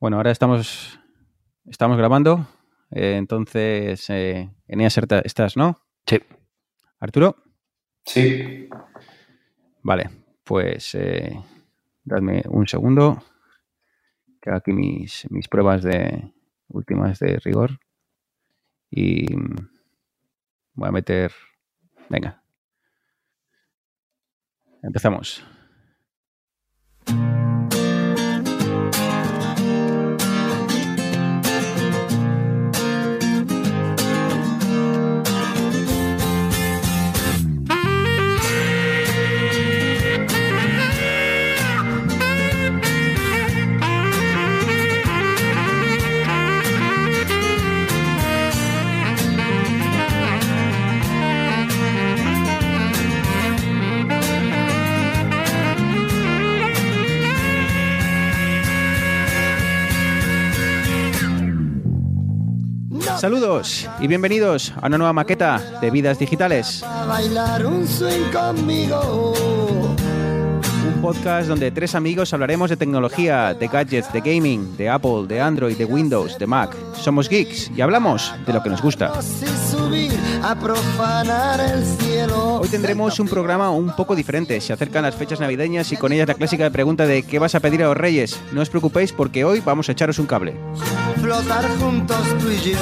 Bueno, ahora estamos, estamos grabando. eh, entonces, eh, Eneas, erta- estás, ¿no? Sí. Arturo. Sí. Vale, pues eh, dadme un segundo. Que aquí mis, mis pruebas de últimas de rigor. Y mm, voy a meter. Venga. Empezamos. Saludos y bienvenidos a una nueva maqueta de vidas digitales. a bailar un swing conmigo. Un podcast donde tres amigos hablaremos de tecnología, de gadgets, de gaming, de Apple, de Android, de Windows, de Mac. Somos geeks y hablamos de lo que nos gusta. A profanar el cielo. Hoy tendremos un programa un poco diferente. Se acercan las fechas navideñas y con ellas la clásica pregunta de ¿qué vas a pedir a los reyes? No os preocupéis porque hoy vamos a echaros un cable. Flotar juntos tú y yo.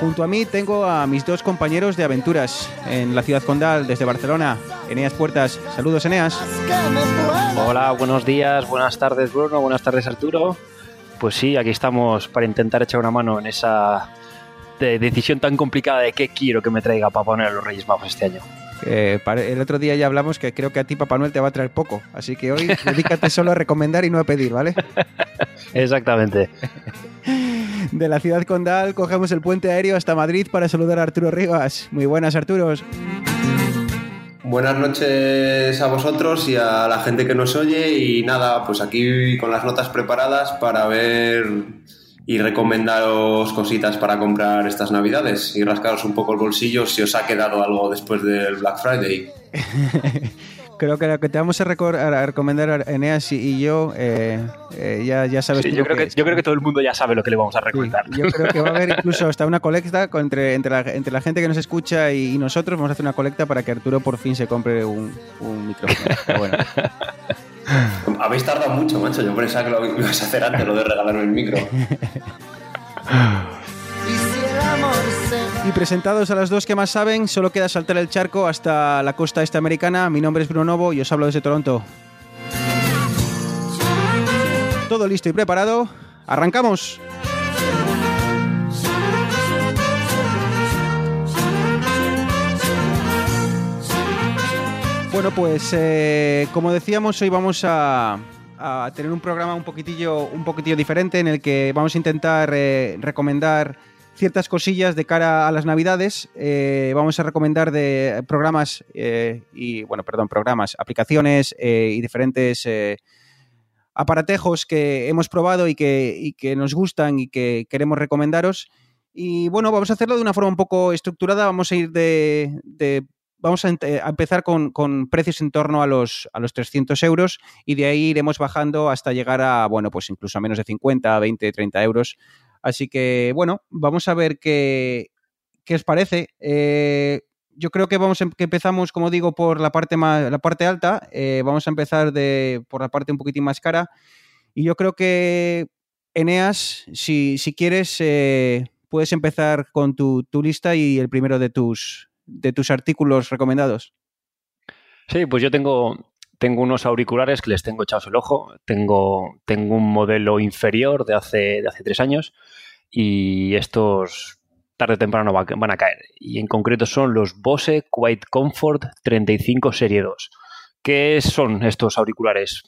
Junto a mí tengo a mis dos compañeros de aventuras en la ciudad condal desde Barcelona. Eneas Puertas. Saludos, Eneas. Hola, buenos días, buenas tardes Bruno, buenas tardes Arturo. Pues sí, aquí estamos para intentar echar una mano en esa de- decisión tan complicada de qué quiero que me traiga para poner a los Reyes Magos este año. Eh, el otro día ya hablamos que creo que a ti Papá Noel te va a traer poco. Así que hoy dedícate solo a recomendar y no a pedir, ¿vale? Exactamente. De la ciudad condal cogemos el puente aéreo hasta Madrid para saludar a Arturo Rivas. Muy buenas, Arturos. Buenas noches a vosotros y a la gente que nos oye y nada, pues aquí con las notas preparadas para ver y recomendaros cositas para comprar estas navidades y rascaros un poco el bolsillo si os ha quedado algo después del Black Friday. Creo que lo que te vamos a, a recomendar Eneas y, y yo, eh, eh, ya, ya sabes Sí, tú yo, creo que, es. yo creo que todo el mundo ya sabe lo que le vamos a Sí, recomendar. yo creo que va a haber incluso hasta una colecta entre, entre, la, entre la gente que nos escucha y, y nosotros. Vamos a hacer una colecta para que Arturo por fin se compre un, un micrófono. Pero bueno, Habéis tardado mucho, macho. Yo pensaba que lo ibas a hacer antes, lo de regalarme el micro. Y presentados a los dos que más saben, solo queda saltar el charco hasta la costa este americana. Mi nombre es Bruno Novo y os hablo desde Toronto. Todo listo y preparado. ¡Arrancamos! Bueno, pues eh, como decíamos, hoy vamos a, tener un programa un poquitillo, un poquitillo diferente en el que vamos a intentar eh, recomendar ciertas cosillas de cara a las navidades. Eh, vamos a recomendar de programas y, bueno, perdón, programas, aplicaciones y diferentes aparatejos que hemos probado y que, y que nos gustan y que queremos recomendaros. Y bueno, vamos a hacerlo de una forma un poco estructurada. Vamos a ir de- vamos a, a empezar con, precios en torno a los, a los 300 euros y de ahí iremos bajando hasta llegar a, bueno, pues incluso a menos de 50, 20, 30 euros. Así que, bueno, vamos a ver qué, qué os parece. Eh, yo creo que vamos em- que empezamos, como digo, por la parte más, la parte alta. Eh, vamos a empezar de, por la parte un poquitín más cara. Y yo creo que, Eneas, si, si quieres, eh, puedes empezar con tu, tu lista y el primero de tus, de tus artículos recomendados. Sí, pues yo tengo, tengo unos auriculares que les tengo echados el ojo. Tengo, tengo un modelo inferior de hace, de hace tres años y estos tarde o temprano va- van a caer. Y en concreto son los Bose Quiet Comfort 35 Serie 2. ¿Qué son estos auriculares?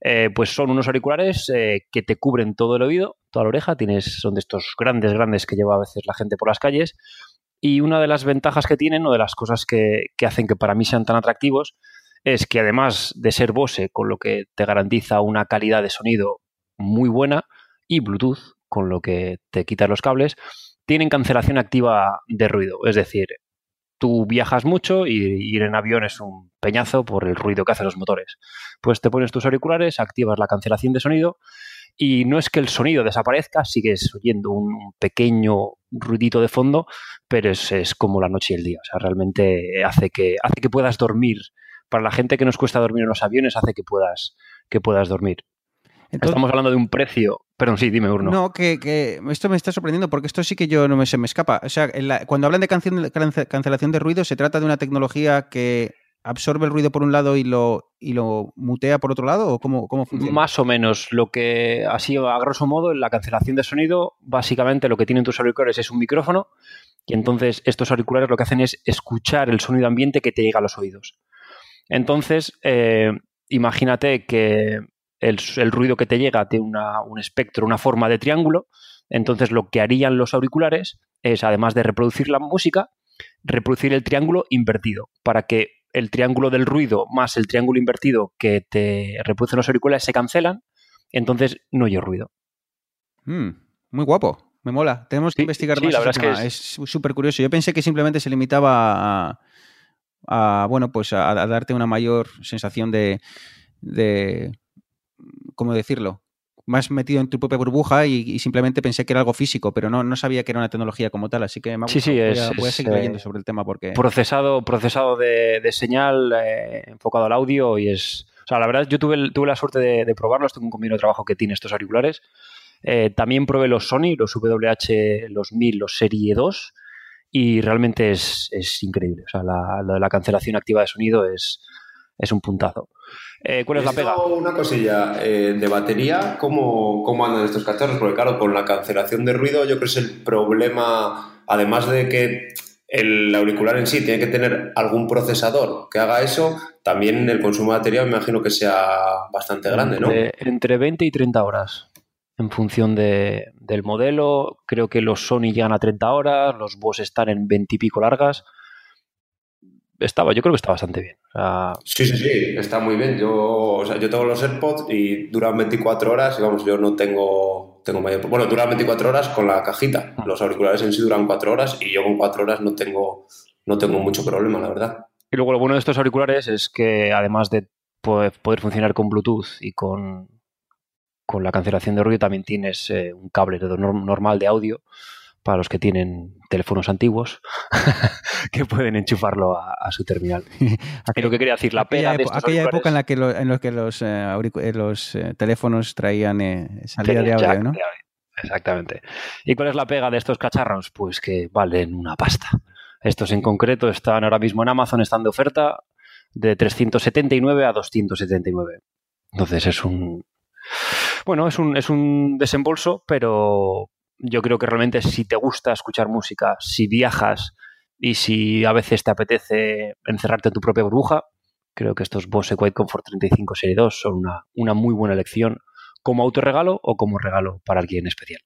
Eh, pues son unos auriculares eh, que te cubren todo el oído, toda la oreja. Tienes, son de estos grandes, grandes que lleva a veces la gente por las calles. Y una de las ventajas que tienen, o de las cosas que, que hacen que para mí sean tan atractivos, es que además de ser Bose, con lo que te garantiza una calidad de sonido muy buena, y Bluetooth, con lo que te quitas los cables, tienen cancelación activa de ruido. Es decir, tú viajas mucho y ir en avión es un peñazo por el ruido que hacen los motores. Pues te pones tus auriculares, activas la cancelación de sonido y no es que el sonido desaparezca, sigues oyendo un pequeño ruidito de fondo, pero es, es como la noche y el día. O sea, realmente hace que, hace que puedas dormir. Para la gente que nos cuesta dormir en los aviones, hace que puedas, que puedas dormir. Estamos hablando de un precio. Perdón, sí, dime, Urno. No, que, que, esto me está sorprendiendo porque esto sí que yo no me, se me escapa. O sea, cuando hablan de cancelación de ruido, se trata de una tecnología que absorbe el ruido por un lado y lo, y lo mutea por otro lado? ¿O cómo, cómo funciona? Más o menos. Lo que ha sido, a grosso modo, en la cancelación de sonido, básicamente lo que tienen tus auriculares es un micrófono y entonces estos auriculares lo que hacen es escuchar el sonido ambiente que te llega a los oídos. Entonces, eh, imagínate que el, ruido que te llega tiene un espectro, una forma de triángulo. Entonces, lo que harían los auriculares es, además de reproducir la música, reproducir el triángulo invertido para que el triángulo del ruido más el triángulo invertido que te reproducen los auriculares se cancelan, entonces no hay ruido. Mm, muy guapo, me mola. Tenemos que investigar más. La verdad es que es súper curioso. Yo pensé que simplemente se limitaba a, bueno, pues a, darte una mayor sensación de, de, ¿cómo decirlo? Más metido en tu propia burbuja y, simplemente pensé que era algo físico, pero no, no sabía que era una tecnología como tal, así que me sí, sí, voy, a, voy, a, seguir leyendo sobre el tema porque... Procesado, procesado de, señal eh, enfocado al audio y es... O sea, la verdad, yo tuve, tuve la suerte de, probarlos, tengo un compañero de trabajo que tiene estos auriculares. Eh, también probé los Sony, los WH, los 1000, los Serie 2 y realmente es, es increíble. O sea, la, la, cancelación activa de sonido es, es un puntazo. Eh, ¿Cuál es la pega? Una cosilla, eh, de batería, ¿cómo, ¿cómo andan estos cacharros? Porque claro, con la cancelación de ruido yo creo que es el problema, además de que el auricular en sí tiene que tener algún procesador que haga eso, también el consumo de batería me imagino que sea bastante grande, ¿no? Entre, 20 y 30 horas en función de, del modelo. Creo que los Sony llegan a 30 horas, los Boss están en 20 y pico largas estaba, yo creo que está bastante bien. sí, sí, sí, está muy bien. Yo, o sea, yo tengo los AirPods y duran 24 horas y vamos, yo no tengo, tengo mayor... Bueno, duran 24 horas con la cajita. Ah. Los auriculares en sí duran 4 horas y yo con 4 horas no tengo, no tengo mucho problema, la verdad. Y luego lo bueno de estos auriculares es que además de poder, funcionar con Bluetooth y con, con la cancelación de ruido también tienes eh, un cable normal de audio para los que tienen teléfonos antiguos que pueden enchufarlo a, su terminal. lo que quería decir, la pega de Aquella época en la que, en los, que los, eh, eh, los eh, teléfonos traían salida de audio, ¿no? Exactamente. ¿Y cuál es la pega de estos cacharros? Pues que valen una pasta. Estos en concreto están ahora mismo en Amazon, están de oferta de 379 a 279. Entonces es un... Bueno, es un, es un desembolso, pero, yo creo que realmente si te gusta escuchar música, si viajas y si a veces te apetece encerrarte en tu propia burbuja, creo que estos Bose Quiet Comfort 35 Serie 2 son una, una muy buena elección como autorregalo o como regalo para alguien especial.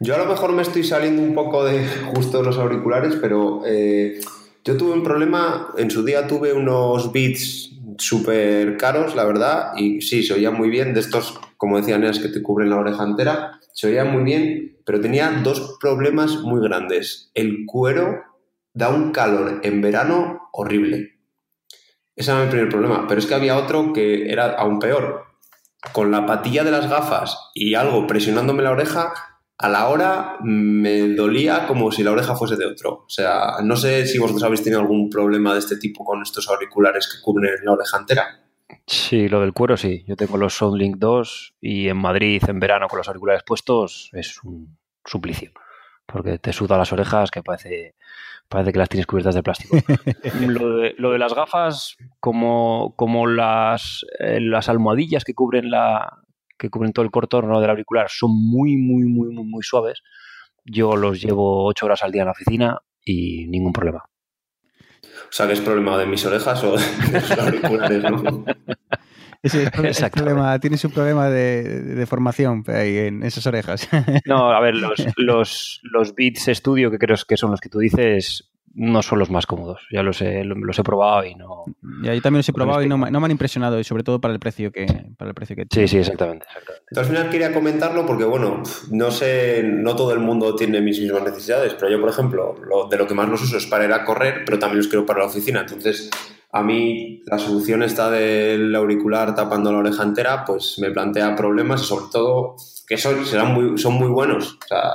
Yo a lo mejor me estoy saliendo un poco de justo los auriculares, pero eh, yo tuve un problema, en su día tuve unos Beats súper caros, la verdad, y sí, se oían muy bien, de estos, como decían, es que te cubren la oreja entera, se oía muy bien, pero tenía dos problemas muy grandes. El cuero da un calor en verano horrible. Ese era mi primer problema. Pero es que había otro que era aún peor. Con la patilla de las gafas y algo presionándome la oreja, a la hora me dolía como si la oreja fuese de otro. O sea, no sé si vosotros habéis tenido algún problema de este tipo con estos auriculares que cubren la oreja entera. Sí, lo del cuero sí. Yo tengo los Soundlink 2 y en Madrid en verano con los auriculares puestos es un suplicio. Porque te suda las orejas que parece, parece que las tienes cubiertas de plástico. lo, de, las gafas, como, como las, eh, las almohadillas que cubren la que cubren todo el contorno del auricular son muy, muy, muy, muy, muy suaves. Yo los llevo ocho horas al día en la oficina y ningún problema. O sea, que es problema de mis orejas o de los auriculares, ¿no? Ese problema, tienes un problema de, formación ahí en esas orejas. No, a ver, los, los, los Beats Studio, que creo que son los que tú dices, no son los más cómodos. Ya los he, los he probado y no. Ya, yo también los he probado y no, no, me han impresionado, y sobre todo para el precio que, para el precio que Sí, sí, exactamente. al final quería comentarlo porque, bueno, no sé, no todo el mundo tiene mis mismas necesidades, pero yo, por ejemplo, lo, de lo que más los uso es para ir a correr, pero también los quiero para la oficina. Entonces, a mí la solución está del auricular tapando la oreja entera, pues me plantea problemas y sobre todo que son, serán muy, son muy buenos. O sea,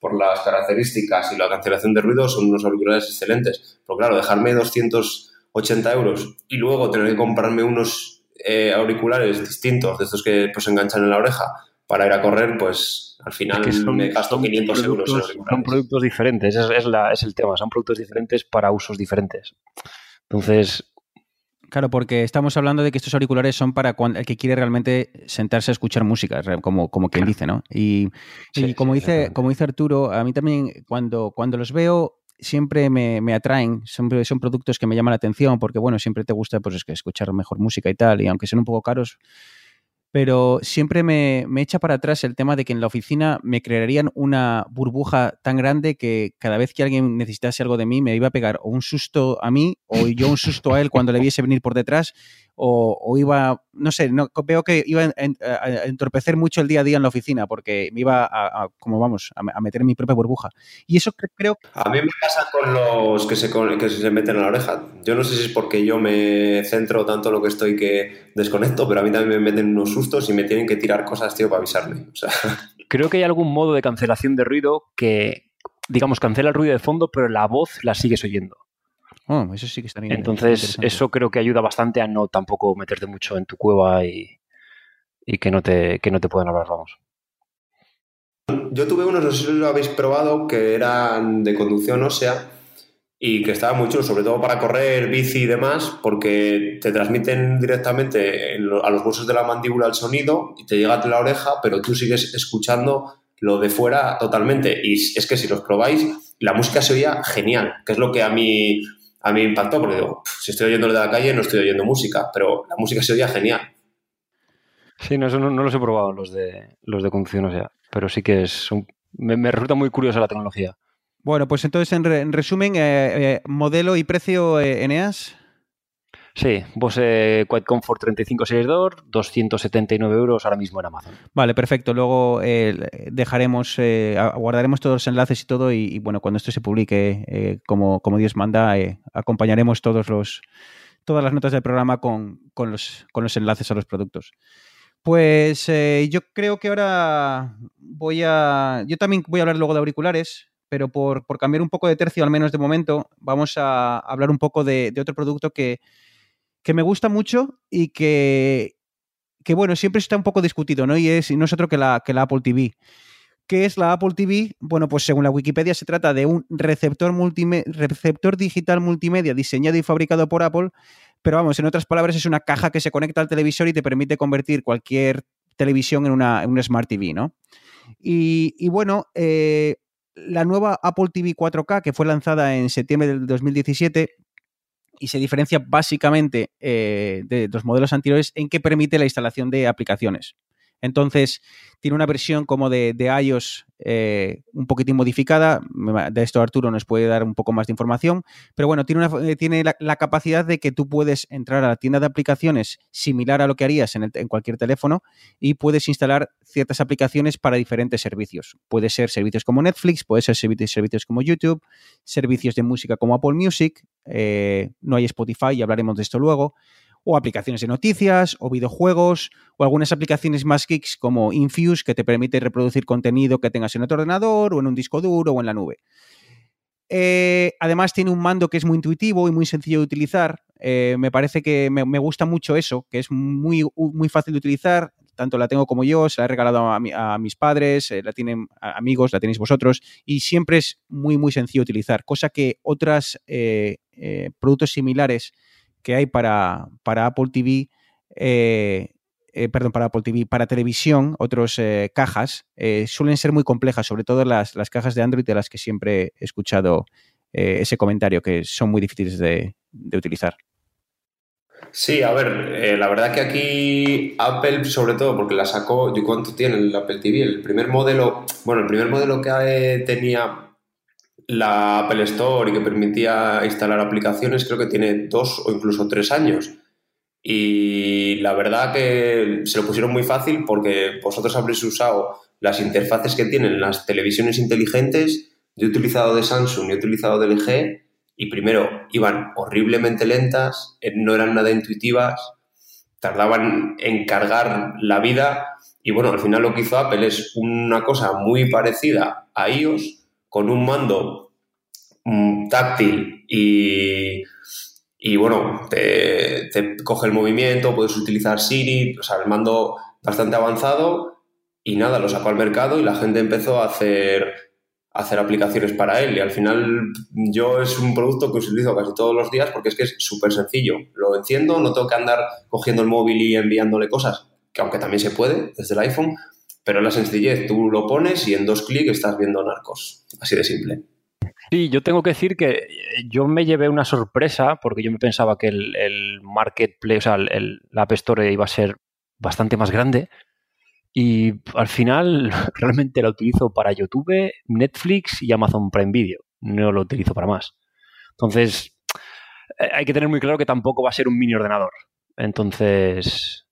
por las características y la cancelación de ruido son unos auriculares excelentes. Pero claro, dejarme 280 euros y luego tener que comprarme unos eh, auriculares distintos de estos que pues enganchan en la oreja para ir a correr, pues al final me gasto 500 euros. son productos diferentes, es, es, la, es el tema, son productos diferentes para usos diferentes. Entonces, Claro, porque estamos hablando de que estos auriculares son para el que quiere realmente sentarse a escuchar música, como, como quien dice, ¿no? Y, como, dice, como dice Arturo, a mí también cuando, cuando los veo siempre me, me, atraen, siempre son productos que me llaman la atención porque, bueno, siempre te gusta pues, escuchar mejor música y tal, y aunque sean un poco caros, pero siempre me, echa para atrás el tema de que en la oficina me crearían una burbuja tan grande que cada vez que alguien necesitase algo de mí me iba a pegar o un susto a mí o yo un susto a él cuando le viese venir por detrás o, iba, no sé, no, veo que iba a, entorpecer mucho el día a día en la oficina porque me iba a, como vamos, a, meter en mi propia burbuja. Y eso creo A mí me pasa con los que se, que se meten en la oreja. Yo no sé si es porque yo me centro tanto en lo que estoy que desconecto, pero a mí también me meten unos sustos y me tienen que tirar cosas, tío, para avisarme. Creo que hay algún modo de cancelación de ruido que, digamos, cancela el ruido de fondo, pero la voz la sigues oyendo. Oh, eso sí que estaría Entonces, eso creo que ayuda bastante a no tampoco meterte mucho en tu cueva y, que, no te, que no te puedan hablar, vamos. Yo tuve unos, no sé si lo habéis probado, que eran de conducción ósea y que estaban muy chulos, sobre todo para correr, bici y demás, porque te transmiten directamente a los huesos de la mandíbula el sonido y te llega a la oreja, pero tú sigues escuchando lo de fuera totalmente. Y es que si los probáis, la música se oía genial, que es lo que a mí a mí me impactó porque digo, si estoy oyendo de la calle no estoy oyendo música, pero la música se oía genial. Sí, no, eso no, los he probado los de los de conducción, o sea, pero sí que es me, resulta muy curiosa la tecnología. Bueno, pues entonces en, resumen, eh, eh, modelo y precio eh, Eneas. Sí, Bose Quiet Comfort 3562, 279 euros ahora mismo en Amazon. Vale, perfecto. Luego eh, dejaremos, eh, guardaremos todos los enlaces y todo y, bueno, cuando esto se publique eh, como, como, Dios manda, acompañaremos todos los, todas las notas del programa con, los, con los enlaces a los productos. Pues yo creo que ahora voy a... Yo también voy a hablar luego de auriculares, pero por, cambiar un poco de tercio, al menos de momento, vamos a hablar un poco de otro producto que que me gusta mucho y que, que, bueno, siempre está un poco discutido, ¿no? Y, es, no es otro que la, que la Apple TV. ¿Qué es la Apple TV? Bueno, pues según la Wikipedia se trata de un receptor, receptor digital multimedia diseñado y fabricado por Apple, pero vamos, en otras palabras es una caja que se conecta al televisor y te permite convertir cualquier televisión en una, Smart TV, ¿no? Y, bueno, eh, la nueva Apple TV 4K, que fue lanzada en septiembre del 2017, y se diferencia básicamente eh, de los modelos anteriores en que permite la instalación de aplicaciones. Entonces, tiene una versión como de, iOS eh, un poquitín modificada. De esto Arturo nos puede dar un poco más de información. Pero bueno, tiene, eh, tiene la, capacidad de que tú puedes entrar a la tienda de aplicaciones similar a lo que harías en, cualquier teléfono y puedes instalar ciertas aplicaciones para diferentes servicios. Puede ser servicios como Netflix, puede ser servicios como YouTube, servicios de música como Apple Music. Eh, no hay Spotify y hablaremos de esto luego o aplicaciones de noticias, o videojuegos, o algunas aplicaciones más geeks como Infuse, que te permite reproducir contenido que tengas en otro ordenador, o en un disco duro, o en la nube. Eh, además tiene un mando que es muy intuitivo y muy sencillo de utilizar. Eh, me parece que me, gusta mucho eso, que es muy, muy fácil de utilizar. Tanto la tengo como yo, se la he regalado a, mis padres, eh, la tienen amigos, la tenéis vosotros, y siempre es muy, muy sencillo de utilizar, cosa que otros productos similares que hay para, para Apple TV, eh, eh, perdón, para Apple TV, para televisión, otras eh, cajas, suelen ser muy complejas, sobre todo las, cajas de Android de las que siempre he escuchado ese comentario, que son muy difíciles de, utilizar. Sí, a ver, la verdad que aquí Apple, sobre todo, porque la sacó, ¿y cuánto tiene el Apple TV? El primer modelo, bueno, el primer modelo que tenía la Apple Store y que permitía instalar aplicaciones creo que tiene dos o incluso tres años. Y la verdad que se lo pusieron muy fácil porque vosotros habréis usado las interfaces que tienen las televisiones inteligentes. Yo he utilizado de Samsung y he utilizado de LG y primero iban horriblemente lentas, eh, no eran nada intuitivas, tardaban en cargar la vida y bueno, al final lo que hizo Apple es una cosa muy parecida a iOS con un mando mm, táctil y, y bueno, te, te, coge el movimiento, puedes utilizar Siri, o sea, el mando bastante avanzado y nada, lo sacó al mercado y la gente empezó a hacer, a hacer aplicaciones para él y al final yo es un producto que utilizo casi todos los días porque es que es súper sencillo. Lo enciendo, no tengo que andar cogiendo el móvil y enviándole cosas, que aunque también se puede desde el iPhone, pero la sencillez, tú lo pones y en dos clics estás viendo narcos. Así de simple. Sí, yo tengo que decir que yo me llevé una sorpresa porque yo me pensaba que el, marketplace, o sea, la App Store iba a ser bastante más grande y al final realmente la utilizo para YouTube, Netflix y Amazon Prime Video. No lo utilizo para más. Entonces, eh, hay que tener muy claro que tampoco va a ser un mini ordenador. Entonces,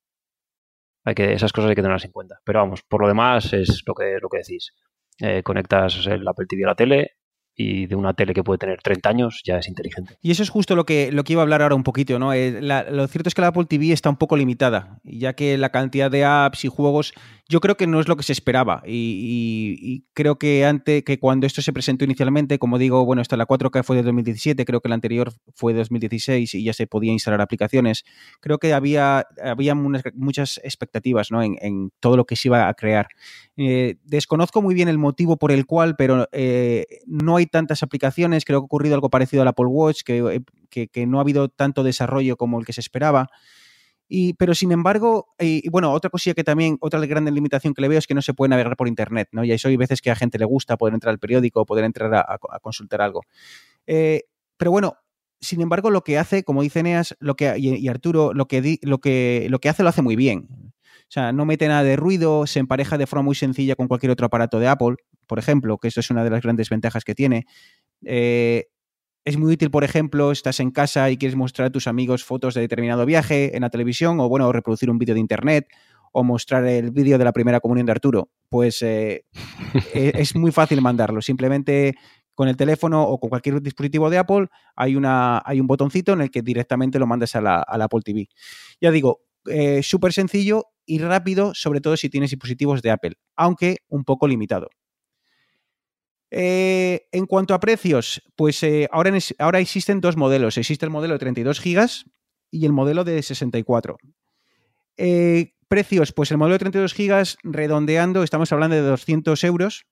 hay que, esas cosas hay que tenerlas en cuenta. Pero vamos, por lo demás es lo que, lo que decís. Eh, conectas el Apple TV a la tele, y de una tele que puede tener 30 años ya es inteligente. Y eso es justo lo que, lo que iba a hablar ahora un poquito, ¿no? Eh, la, lo cierto es que la Apple TV está un poco limitada, ya que la cantidad de apps y juegos yo creo que no es lo que se esperaba y, creo que antes que cuando esto se presentó inicialmente, como digo, bueno, esta la 4K fue de 2017, creo que la anterior fue de 2016 y ya se podía instalar aplicaciones. Creo que había, había muchas expectativas ¿no? en, en, todo lo que se iba a crear. Eh, desconozco muy bien el motivo por el cual, pero eh, no hay tantas aplicaciones. Creo que ha ocurrido algo parecido al Apple Watch, que, que, que no ha habido tanto desarrollo como el que se esperaba. Y, pero sin embargo, y, bueno, otra cosilla que también, otra gran limitación que le veo es que no se puede navegar por internet, ¿no? Y eso hay veces que a gente le gusta poder entrar al periódico, poder entrar a, consultar algo. Eh, pero bueno, sin embargo, lo que hace, como dice Eneas, lo que, y, y Arturo, lo que, lo, que, lo que hace lo hace muy bien. O sea, no mete nada de ruido, se empareja de forma muy sencilla con cualquier otro aparato de Apple, por ejemplo, que eso es una de las grandes ventajas que tiene. Eh, es muy útil, por ejemplo, estás en casa y quieres mostrar a tus amigos fotos de determinado viaje en la televisión, o bueno, reproducir un vídeo de internet, o mostrar el vídeo de la primera comunión de Arturo. Pues eh, es muy fácil mandarlo. Simplemente con el teléfono o con cualquier dispositivo de Apple hay, una, hay un botoncito en el que directamente lo mandas a la, a la Apple TV. Ya digo, eh, súper sencillo y rápido, sobre todo si tienes dispositivos de Apple, aunque un poco limitado. Eh, en cuanto a precios, pues eh, ahora, ahora, existen dos modelos. Existe el modelo de 32 GB y el modelo de 64. Eh, precios, pues el modelo de 32 GB, redondeando, estamos hablando de 200 euros.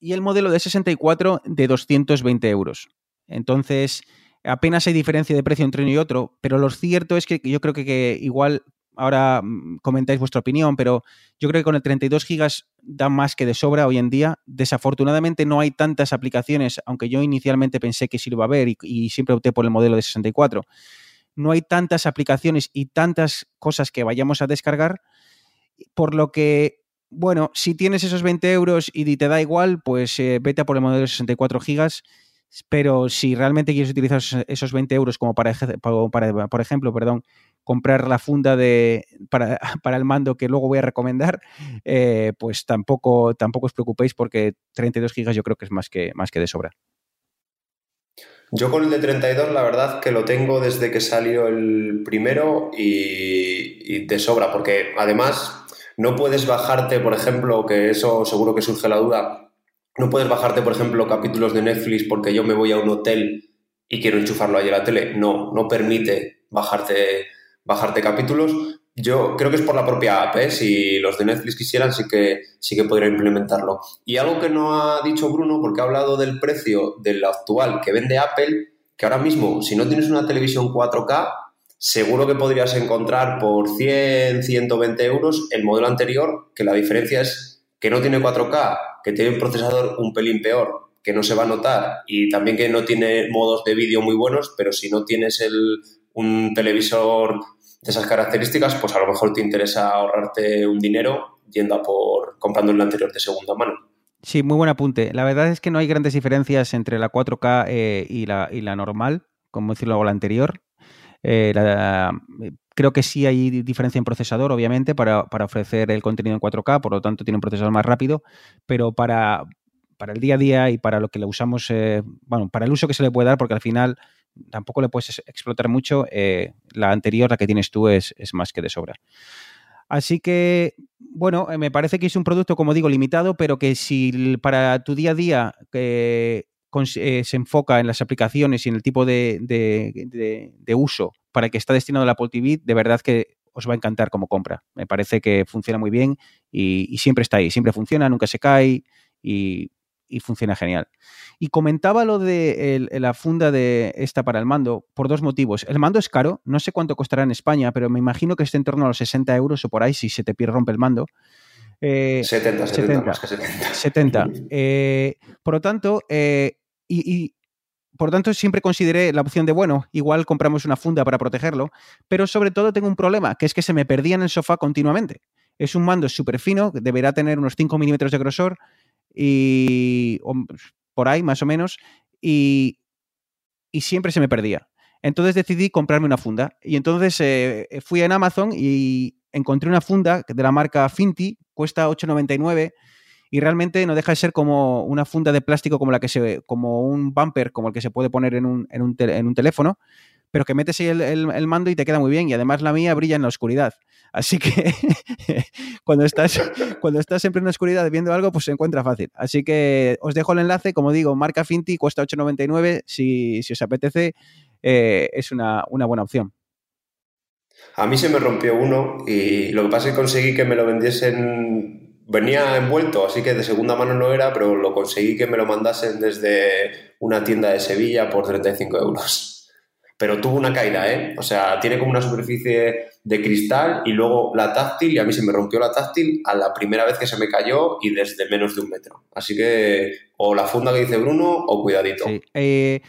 Y el modelo de 64 de 220 euros. Entonces, apenas hay diferencia de precio entre uno y otro, pero lo cierto es que yo creo que, que igual ahora mm, comentáis vuestra opinión, pero yo creo que con el 32 gigas da más que de sobra hoy en día. Desafortunadamente no hay tantas aplicaciones, aunque yo inicialmente pensé que sí lo iba a haber y, siempre opté por el modelo de 64. No hay tantas aplicaciones y tantas cosas que vayamos a descargar, por lo que, bueno, si tienes esos 20 euros y te da igual, pues eh, vete a por el modelo de 64 gigas pero si realmente quieres utilizar esos 20 euros como para, para, por ejemplo, perdón, comprar la funda de, para, para, el mando que luego voy a recomendar, eh, pues tampoco, tampoco os preocupéis porque 32 gigas yo creo que es más que, más que de sobra. Yo con el de 32 la verdad que lo tengo desde que salió el primero y, de sobra, porque además no puedes bajarte, por ejemplo, que eso seguro que surge la duda, no puedes bajarte, por ejemplo, capítulos de Netflix porque yo me voy a un hotel y quiero enchufarlo ahí a la tele. No, no permite bajarte, bajarte capítulos. Yo creo que es por la propia app, ¿eh? si los de Netflix quisieran sí que, sí que podrían implementarlo. Y algo que no ha dicho Bruno, porque ha hablado del precio del actual que vende Apple, que ahora mismo, si no tienes una televisión 4K, seguro que podrías encontrar por 100, 120 euros el modelo anterior, que la diferencia es que no tiene 4K, que tiene un procesador un pelín peor, que no se va a notar, y también que no tiene modos de vídeo muy buenos, pero si no tienes el, un televisor de esas características, pues a lo mejor te interesa ahorrarte un dinero yendo a por comprando el anterior de segunda mano. Sí, muy buen apunte. La verdad es que no hay grandes diferencias entre la 4K eh, y, la, y, la, normal, como decirlo, la anterior. Eh, creo que sí hay diferencia en procesador, obviamente, para, para, ofrecer el contenido en 4K, por lo tanto tiene un procesador más rápido, pero para, para el día a día y para lo que le usamos, eh, bueno, para el uso que se le puede dar, porque al final tampoco le puedes explotar mucho. eh, la anterior, la que tienes tú, es, es más que de sobra. Así que, bueno, eh, me parece que es un producto, como digo, limitado, pero que si para tu día a día eh, se enfoca en las aplicaciones y en el tipo de, de- uso para que está destinado el Apple TV, de verdad que os va a encantar como compra. Me parece que funciona muy bien y, siempre está ahí, siempre funciona, nunca se cae y funciona genial. Y comentaba lo de el- la funda de esta para el mando por dos motivos. El mando es caro, no sé cuánto costará en España, pero me imagino que esté en torno a los 60 euros o por ahí si se te pierde, rompe el mando. Eh, 70, 70, 70. más que 70. 70. Eh, por lo tanto, eh, y, y por tanto, siempre consideré la opción de, bueno, igual compramos una funda para protegerlo, pero sobre todo tengo un problema, que es que se me perdía en el sofá continuamente. Es un mando súper fino, deberá tener unos 5 milímetros de grosor y por ahí más o menos, y, y siempre se me perdía. Entonces decidí comprarme una funda. Y entonces eh, fui en Amazon y encontré una funda de la marca Finti, cuesta 8,99 y realmente no deja de ser como una funda de plástico como la que se, como un bumper, como el que se puede poner en un, en un, en un teléfono, pero que metes ahí el, el- el mando y te queda muy bien. Y además la mía brilla en la oscuridad. Así que cuando estás, cuando estás siempre en la oscuridad viendo algo, pues se encuentra fácil. Así que os dejo el enlace, como digo, marca Finti, cuesta 8,99. Si, si os apetece, eh, es una, una buena opción. A mí se me rompió uno y lo que pasa es que conseguí que me lo vendiesen. Venía envuelto, así que de segunda mano no era, pero lo conseguí que me lo mandasen desde una tienda de Sevilla por 35 euros. Pero tuvo una caída, ¿eh? O sea, tiene como una superficie de cristal y luego la táctil, y a mí se me rompió la táctil a la primera vez que se me cayó y desde menos de un metro. Así que o la funda que dice Bruno o cuidadito. Eh,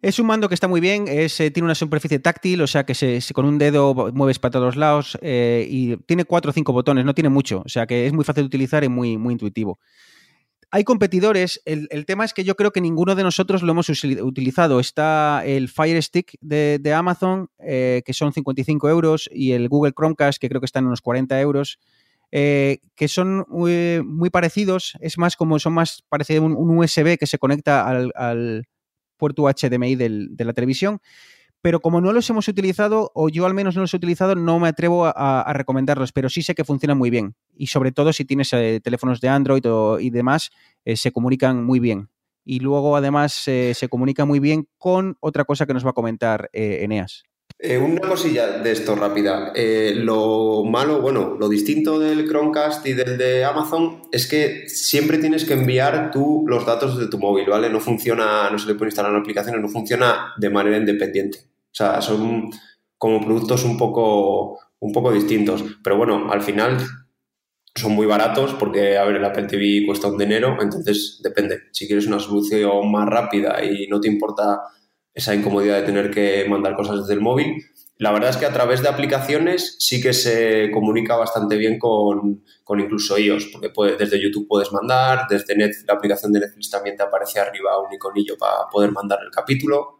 es un mando que está muy bien, eh, tiene una superficie táctil, o sea que se- con un dedo mueves para todos lados eh, y tiene cuatro o cinco botones, no tiene mucho, o sea que es muy fácil de utilizar y muy, muy intuitivo. Hay competidores, el, tema es que yo creo que ninguno de nosotros lo hemos utilizado. Está el Fire Stick de, Amazon, eh, que son 55 euros, y el Google Chromecast, que creo que están en unos 40 euros, eh, que son muy parecidos, es más como son más parecidos a un, un USB que se conecta al, puerto HDMI de la televisión. Pero como no los hemos utilizado, o yo al menos no los he utilizado, no me atrevo a, recomendarlos, pero sí sé que funcionan muy bien. Y sobre todo si tienes eh, teléfonos de Android o- y demás, eh, se comunican muy bien. Y luego además eh, se comunica muy bien con otra cosa que nos va a comentar eh, Eneas. Eh, una cosilla de esto rápida. Eh, lo malo, bueno, lo distinto del Chromecast y del de Amazon es que siempre tienes que enviar tú los datos de tu móvil, ¿vale? No funciona, no se le puede instalar una aplicación, no funciona de manera independiente. O sea, son como productos un poco, un poco distintos. Pero bueno, al final son muy baratos porque, a ver, el Apple TV cuesta un dinero, entonces depende. Si quieres una solución más rápida y no te importa esa incomodidad de tener que mandar cosas desde el móvil, la verdad es que a través de aplicaciones sí que se comunica bastante bien con, con incluso iOS, porque desde YouTube puedes mandar, desde Netflix, la aplicación de Netflix también te aparece arriba un iconillo para poder mandar el capítulo.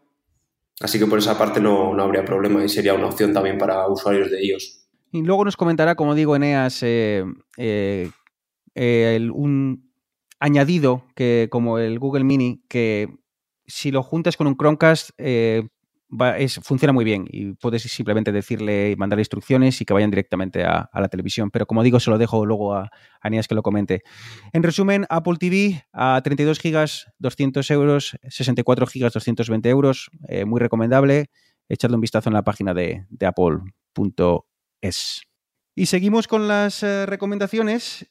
Así que por esa parte no, no habría problema y sería una opción también para usuarios de iOS. Y luego nos comentará, como digo, Eneas, eh, eh, un añadido que, como el Google Mini, que si lo juntas con un Chromecast, eh, es, funciona muy bien y puedes simplemente decirle y mandar instrucciones y que vayan directamente a, la televisión. Pero como digo, se lo dejo luego a, a que lo comente. En resumen, Apple TV a 32 gigas, 200 euros, 64 gigas, 220 euros, eh, muy recomendable. Echadle un vistazo en la página de, apple.es. Y seguimos con las eh, recomendaciones.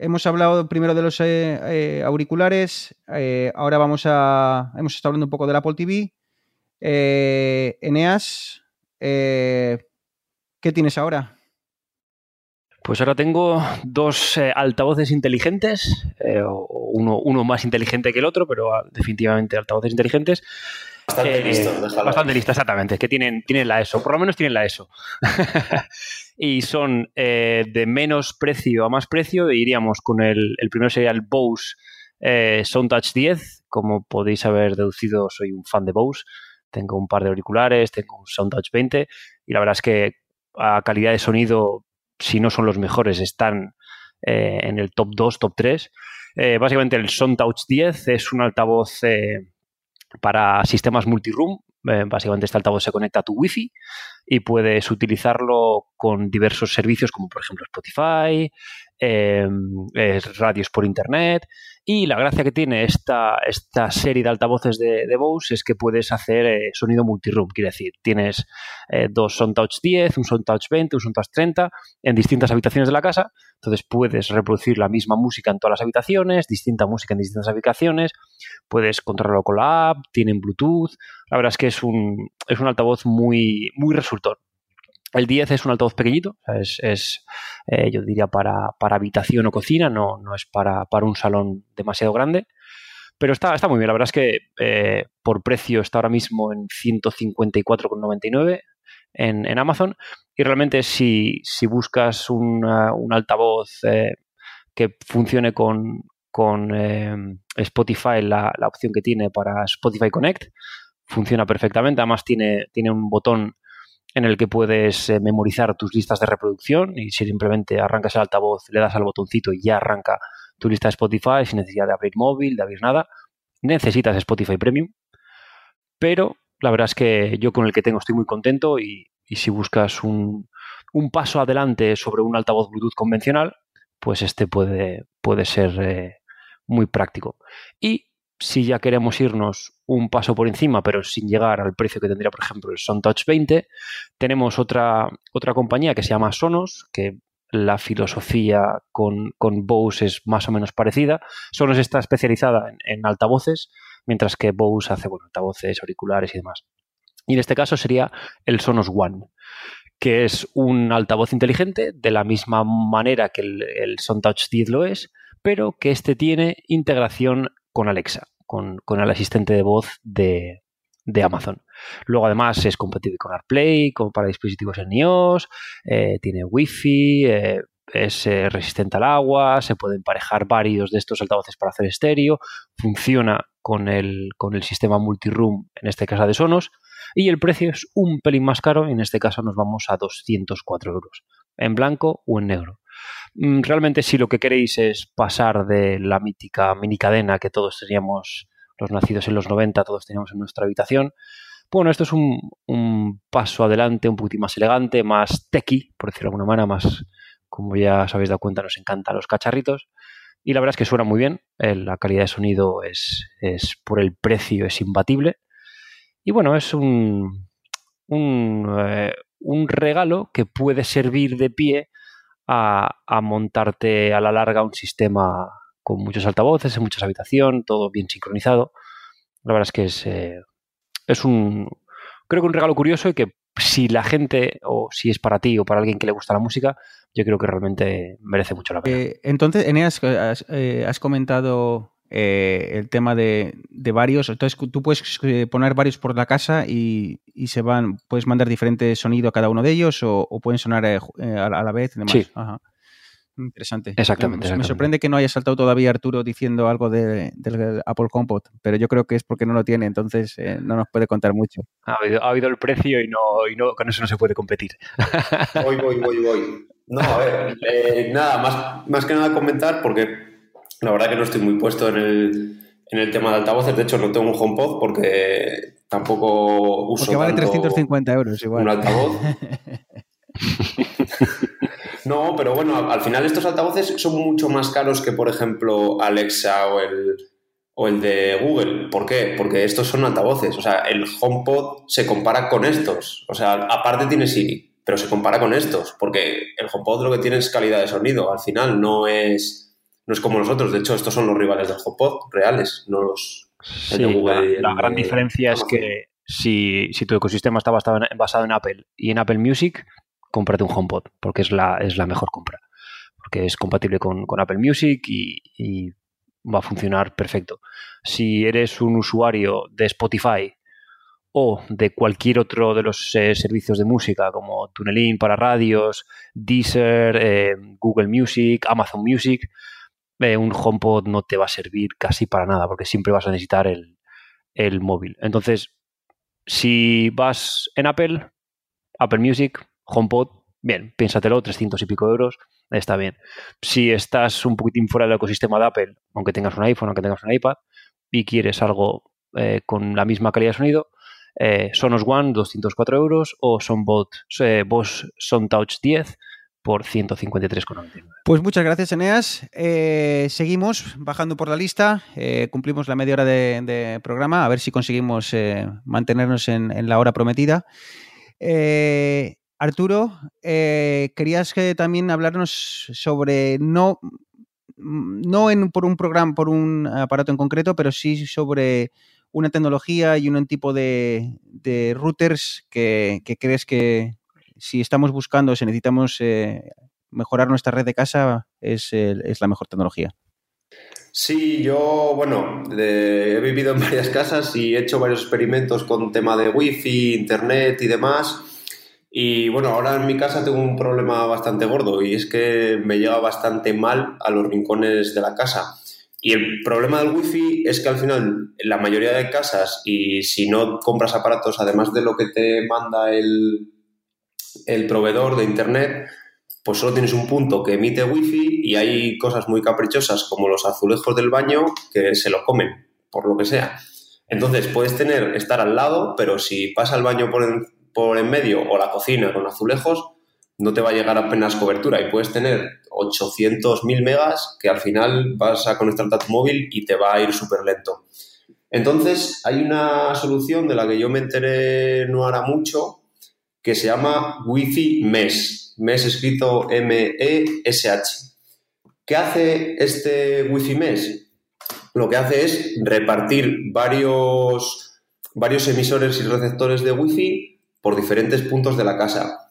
Hemos hablado primero de los eh, eh, auriculares. eh, ahora vamos a. Hemos estado hablando un poco del Apple TV. Eh, Eneas, eh, ¿qué tienes ahora? Pues ahora tengo dos altavoces inteligentes, eh, uno más inteligente que el otro, pero ah, definitivamente altavoces inteligentes. Bastante Eh, listo, déjalo. Bastante listo, exactamente. Que tienen, tienen la ESO, por lo menos tienen la ESO. y son eh, de menos precio a más precio, diríamos, con el, el primero sería el Bose eh, SoundTouch 10. Como podéis haber deducido, soy un fan de Bose. Tengo un par de auriculares, tengo un SoundTouch 20 y la verdad es que a calidad de sonido, si no son los mejores, están en el top 2, top 3. básicamente el SoundTouch 10 es un altavoz para sistemas multiroom. básicamente este altavoz se conecta a tu Wi-Fi y puedes utilizarlo con diversos servicios como por ejemplo Spotify, Em, radios por internet. Y la gracia que tiene esta, esta serie de altavoces de, de Bose es que puedes hacer eh, sonido multiroom. Quiere decir, tienes eh, dos SoundTouch 10, un SoundTouch 20, un SoundTouch 30 en distintas habitaciones de la casa. Entonces puedes reproducir la misma música en todas las habitaciones, distinta música en distintas habitaciones. Puedes controlarlo con la app, tienen Bluetooth. La verdad es que es un, es un altavoz muy, muy resultón. El 10 es un altavoz pequeñito, es, eh, yo diría para, habitación o cocina, no, no es para, un salón demasiado grande. Pero está, está muy bien, la verdad es que eh, por precio está ahora mismo en 154,99 en, en Amazon. Y realmente si, buscas un altavoz eh, que funcione con, con Spotify, la, la, opción que tiene para Spotify Connect, funciona perfectamente. Además tiene, tiene un botón en el que puedes eh, memorizar tus listas de reproducción y si simplemente arrancas el altavoz, le das al botoncito y ya arranca tu lista de Spotify sin necesidad de abrir móvil, de abrir nada. Necesitas Spotify Premium, pero la verdad es que yo con el que tengo estoy muy contento y, si buscas un, paso adelante sobre un altavoz Bluetooth convencional, pues este puede, puede ser eh, muy práctico. Y si ya queremos irnos un paso por encima, pero sin llegar al precio que tendría, por ejemplo, el SonTouch 20, tenemos otra, otra compañía que se llama Sonos, que la filosofía con, con Bose es más o menos parecida. Sonos está especializada en, altavoces, mientras que Bose hace bueno, altavoces, auriculares y demás. Y en este caso sería el Sonos One, que es un altavoz inteligente de la misma manera que el, el SonTouch 10 lo es, pero que este tiene integración con Alexa, con, el asistente de voz de, Amazon. Luego además es compatible con AirPlay, para dispositivos en iOS, eh, tiene Wi-Fi, eh, es eh, resistente al agua, se pueden emparejar varios de estos altavoces para hacer estéreo, funciona con el, con el sistema multiroom, en este caso de Sonos, y el precio es un pelín más caro, en este caso nos vamos a 204 euros, en blanco o en negro. Mm, realmente si lo que queréis es pasar de la mítica mini cadena que todos teníamos, los nacidos en los 90, todos teníamos en nuestra habitación, bueno, esto es un, paso adelante, un poquito más elegante, más techy, por decirlo de alguna manera, más, como ya os habéis dado cuenta, nos encantan los cacharritos. Y la verdad es que suena muy bien, eh, la calidad de sonido es, es por el precio, es imbatible. Y bueno, es un, un, eh, un regalo que puede servir de pie a, montarte a la larga un sistema con muchos altavoces, en muchas habitaciones, todo bien sincronizado. La verdad es que es, eh, es un, creo que un regalo curioso y que si la gente o si es para ti o para alguien que le gusta la música, yo creo que realmente merece mucho la pena. Eh, entonces, Eneas, eh, has comentado eh, el tema de, varios. Entonces tú puedes eh, poner varios por la casa y, se van, puedes mandar diferente sonido a cada uno de ellos o, pueden sonar eh, a, la vez. Sí. Interesante. Exactamente, Me sorprende que no haya saltado todavía Arturo diciendo algo de, del Apple Compot, pero yo creo que es porque no lo tiene, entonces no nos puede contar mucho. Ha habido, el precio y, no, y no, con eso no se puede competir. Voy, voy, voy, voy. No, a ver, nada, más, más que nada comentar porque la verdad que no estoy muy puesto en el, en el tema de altavoces. De hecho, no tengo un HomePod porque tampoco uso. Porque vale 350 euros igual. Un altavoz. no, pero bueno, al final estos altavoces son mucho más caros que, por ejemplo, Alexa o el, o el de Google. ¿Por qué? Porque estos son altavoces. O sea, el HomePod se compara con estos. O sea, aparte tiene Siri, pero se compara con estos. Porque el HomePod lo que tiene es calidad de sonido. Al final no es no es como nosotros. De hecho, estos son los rivales del HomePod reales, no los La, gran diferencia es que si, tu ecosistema está basado en, basado en Apple y en Apple Music, cómprate un HomePod, porque es la, es la mejor compra. Porque es compatible con, Apple Music y, va a funcionar perfecto. Si eres un usuario de Spotify o de cualquier otro de los eh, servicios de música como TuneIn para radios, Deezer, eh, Google Music, Amazon Music, eh, un HomePod no te va a servir casi para nada porque siempre vas a necesitar el, móvil. Entonces, si vas en Apple, Apple Music, HomePod bien, piénsatelo, 300 y pico euros, está bien. Si estás un poquitín fuera del ecosistema de Apple, aunque tengas un iPhone, aunque tengas un iPad, y quieres algo eh, con la misma calidad de sonido, eh, Sonos One 204 euros o Sonbot eh, Boss Touch 10 por 153,99. Pues muchas gracias, Eneas. Eh, seguimos bajando por la lista. cumplimos la media hora de, programa. A ver si conseguimos mantenernos en, la hora prometida. Arturo, querías que también hablarnos sobre no, no en, por un programa, por un aparato en concreto, pero sí sobre una tecnología y un tipo de, routers que, crees que si estamos buscando, si necesitamos eh, mejorar nuestra red de casa, es, la mejor tecnología. Sí, yo, bueno, he vivido en varias casas y he hecho varios experimentos con tema de wifi, internet y demás. Y bueno, ahora en mi casa tengo un problema bastante gordo y es que me llega bastante mal a los rincones de la casa. Y el problema del wifi es que al final la mayoría de casas y si no compras aparatos además de lo que te manda el, el proveedor de internet, pues solo tienes un punto que emite wifi y hay cosas muy caprichosas como los azulejos del baño que se lo comen, por lo que sea. Entonces puedes tener, estar al lado, pero si pasa el baño por en, por en medio o la cocina con azulejos, no te va a llegar apenas cobertura y puedes tener 800.000 megas que al final vas a conectarte a tu móvil y te va a ir súper lento. Entonces, hay una solución de la que yo me enteré no hará mucho que se llama Wi-Fi Mesh. Mesh escrito M-E-S-H. ¿Qué hace este Wi-Fi Mesh? Lo que hace es repartir varios, varios emisores y receptores de Wi-Fi por diferentes puntos de la casa.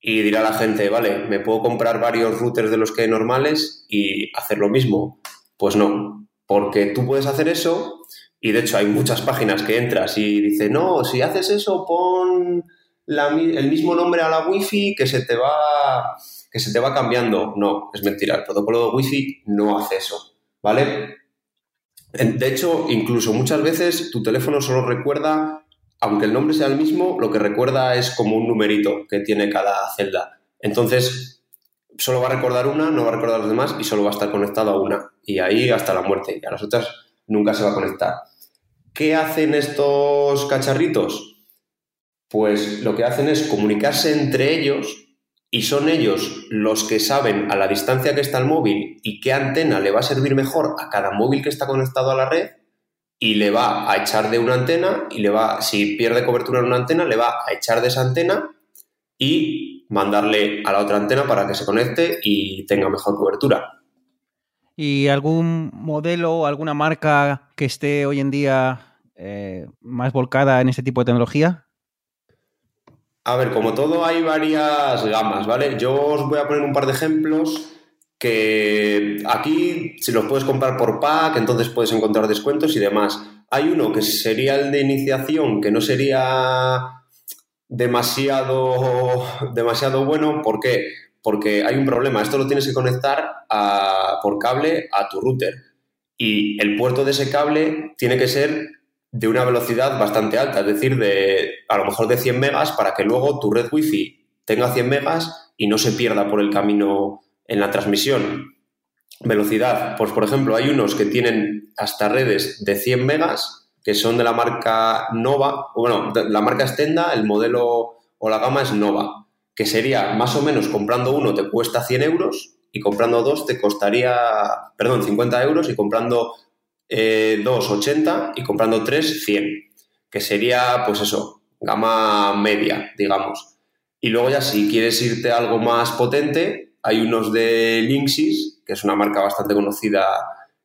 Y dirá la gente, vale, ¿me puedo comprar varios routers de los que hay normales y hacer lo mismo? Pues no, porque tú puedes hacer eso y de hecho hay muchas páginas que entras y dice, no, si haces eso, pon el mismo nombre a la wifi que se te va que se te va cambiando. No, es mentira, el protocolo de wifi no hace eso, ¿vale? De hecho, incluso muchas veces tu teléfono solo recuerda aunque el nombre sea el mismo, lo que recuerda es como un numerito que tiene cada celda. Entonces, solo va a recordar una, no va a recordar las demás y solo va a estar conectado a una. Y ahí hasta la muerte. Y a las otras nunca se va a conectar. ¿Qué hacen estos cacharritos? Pues lo que hacen es comunicarse entre ellos y son ellos los que saben a la distancia que está el móvil y qué antena le va a servir mejor a cada móvil que está conectado a la red y le va a echar de una antena y le va, si pierde cobertura en una antena, le va a echar de esa antena y mandarle a la otra antena para que se conecte y tenga mejor cobertura. ¿Y algún modelo o alguna marca que esté hoy en día eh, más volcada en este tipo de tecnología? A ver, como todo hay varias gamas, ¿vale? Yo os voy a poner un par de ejemplos que aquí si los puedes comprar por pack, entonces puedes encontrar descuentos y demás. Hay uno que sería el de iniciación, que no sería demasiado, demasiado bueno. ¿Por qué? Porque hay un problema. Esto lo tienes que conectar por cable a tu router. Y el puerto de ese cable tiene que ser de una velocidad bastante alta, es decir, de a lo mejor de 100 megas para que luego tu red wifi tenga 100 megas y no se pierda por el camino en la transmisión. Velocidad, pues por ejemplo, hay unos que tienen hasta redes de 100 megas, que son de la marca Nova, bueno, la marca Stenda, el modelo o la gama es Nova, que sería más o menos comprando uno te cuesta 100 euros y comprando dos te costaría, perdón, 50 euros y comprando eh, dos 80 y comprando tres 100, que sería pues eso, gama media, digamos. Y luego ya si quieres irte a algo más potente, hay unos de Linksys, que es una marca bastante conocida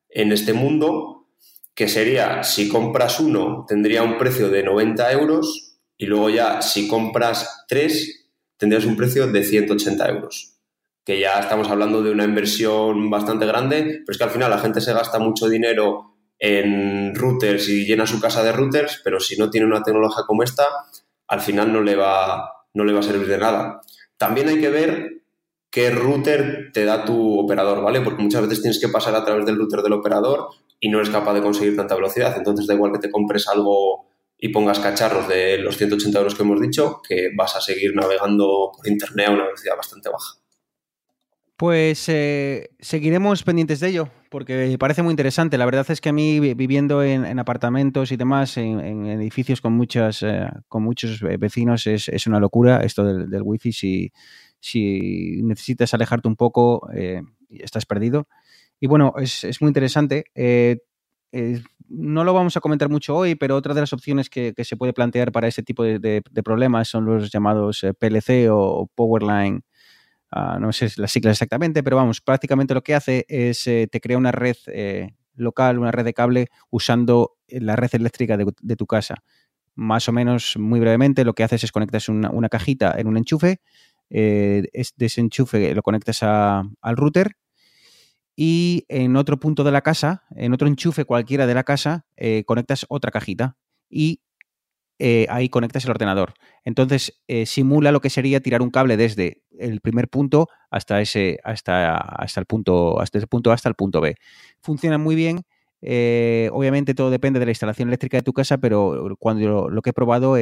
en este mundo, que sería, si compras uno, tendría un precio de 90 euros y luego ya, si compras tres, tendrías un precio de 180 euros. Que ya estamos hablando de una inversión bastante grande, pero es que al final la gente se gasta mucho dinero en routers y llena su casa de routers, pero si no tiene una tecnología como esta, al final no le va, no le va a servir de nada. También hay que ver qué router te da tu operador, ¿vale? Porque muchas veces tienes que pasar a través del router del operador y no eres capaz de conseguir tanta velocidad. Entonces da igual que te compres algo y pongas cacharros de los 180 euros que hemos dicho, que vas a seguir navegando por Internet a una velocidad bastante baja. Pues eh, seguiremos pendientes de ello, porque parece muy interesante. La verdad es que a mí, viviendo en, apartamentos y demás, en, edificios con, muchas, eh, con muchos vecinos, es, una locura esto del, wifi. Si, si necesitas alejarte un poco, eh, estás perdido. Y bueno, es, muy interesante. no lo vamos a comentar mucho hoy, pero otra de las opciones que, se puede plantear para este tipo de problemas son los llamados PLC o Powerline Ah, no sé las siglas exactamente, pero vamos, prácticamente lo que hace es eh, te crea una red eh, local, una red de cable usando la red eléctrica de, tu casa. Más o menos, muy brevemente, lo que haces es conectas una, cajita en un enchufe, eh, de ese enchufe lo conectas al router y en otro punto de la casa, en otro enchufe cualquiera de la casa, conectas otra cajita y eh, ahí conectas el ordenador. Entonces eh, simula lo que sería tirar un cable desde el primer punto hasta ese, hasta, hasta el punto, hasta ese punto hasta el punto B. Funciona muy bien. Eh, obviamente todo depende de la instalación eléctrica de tu casa, pero cuando lo, que he probado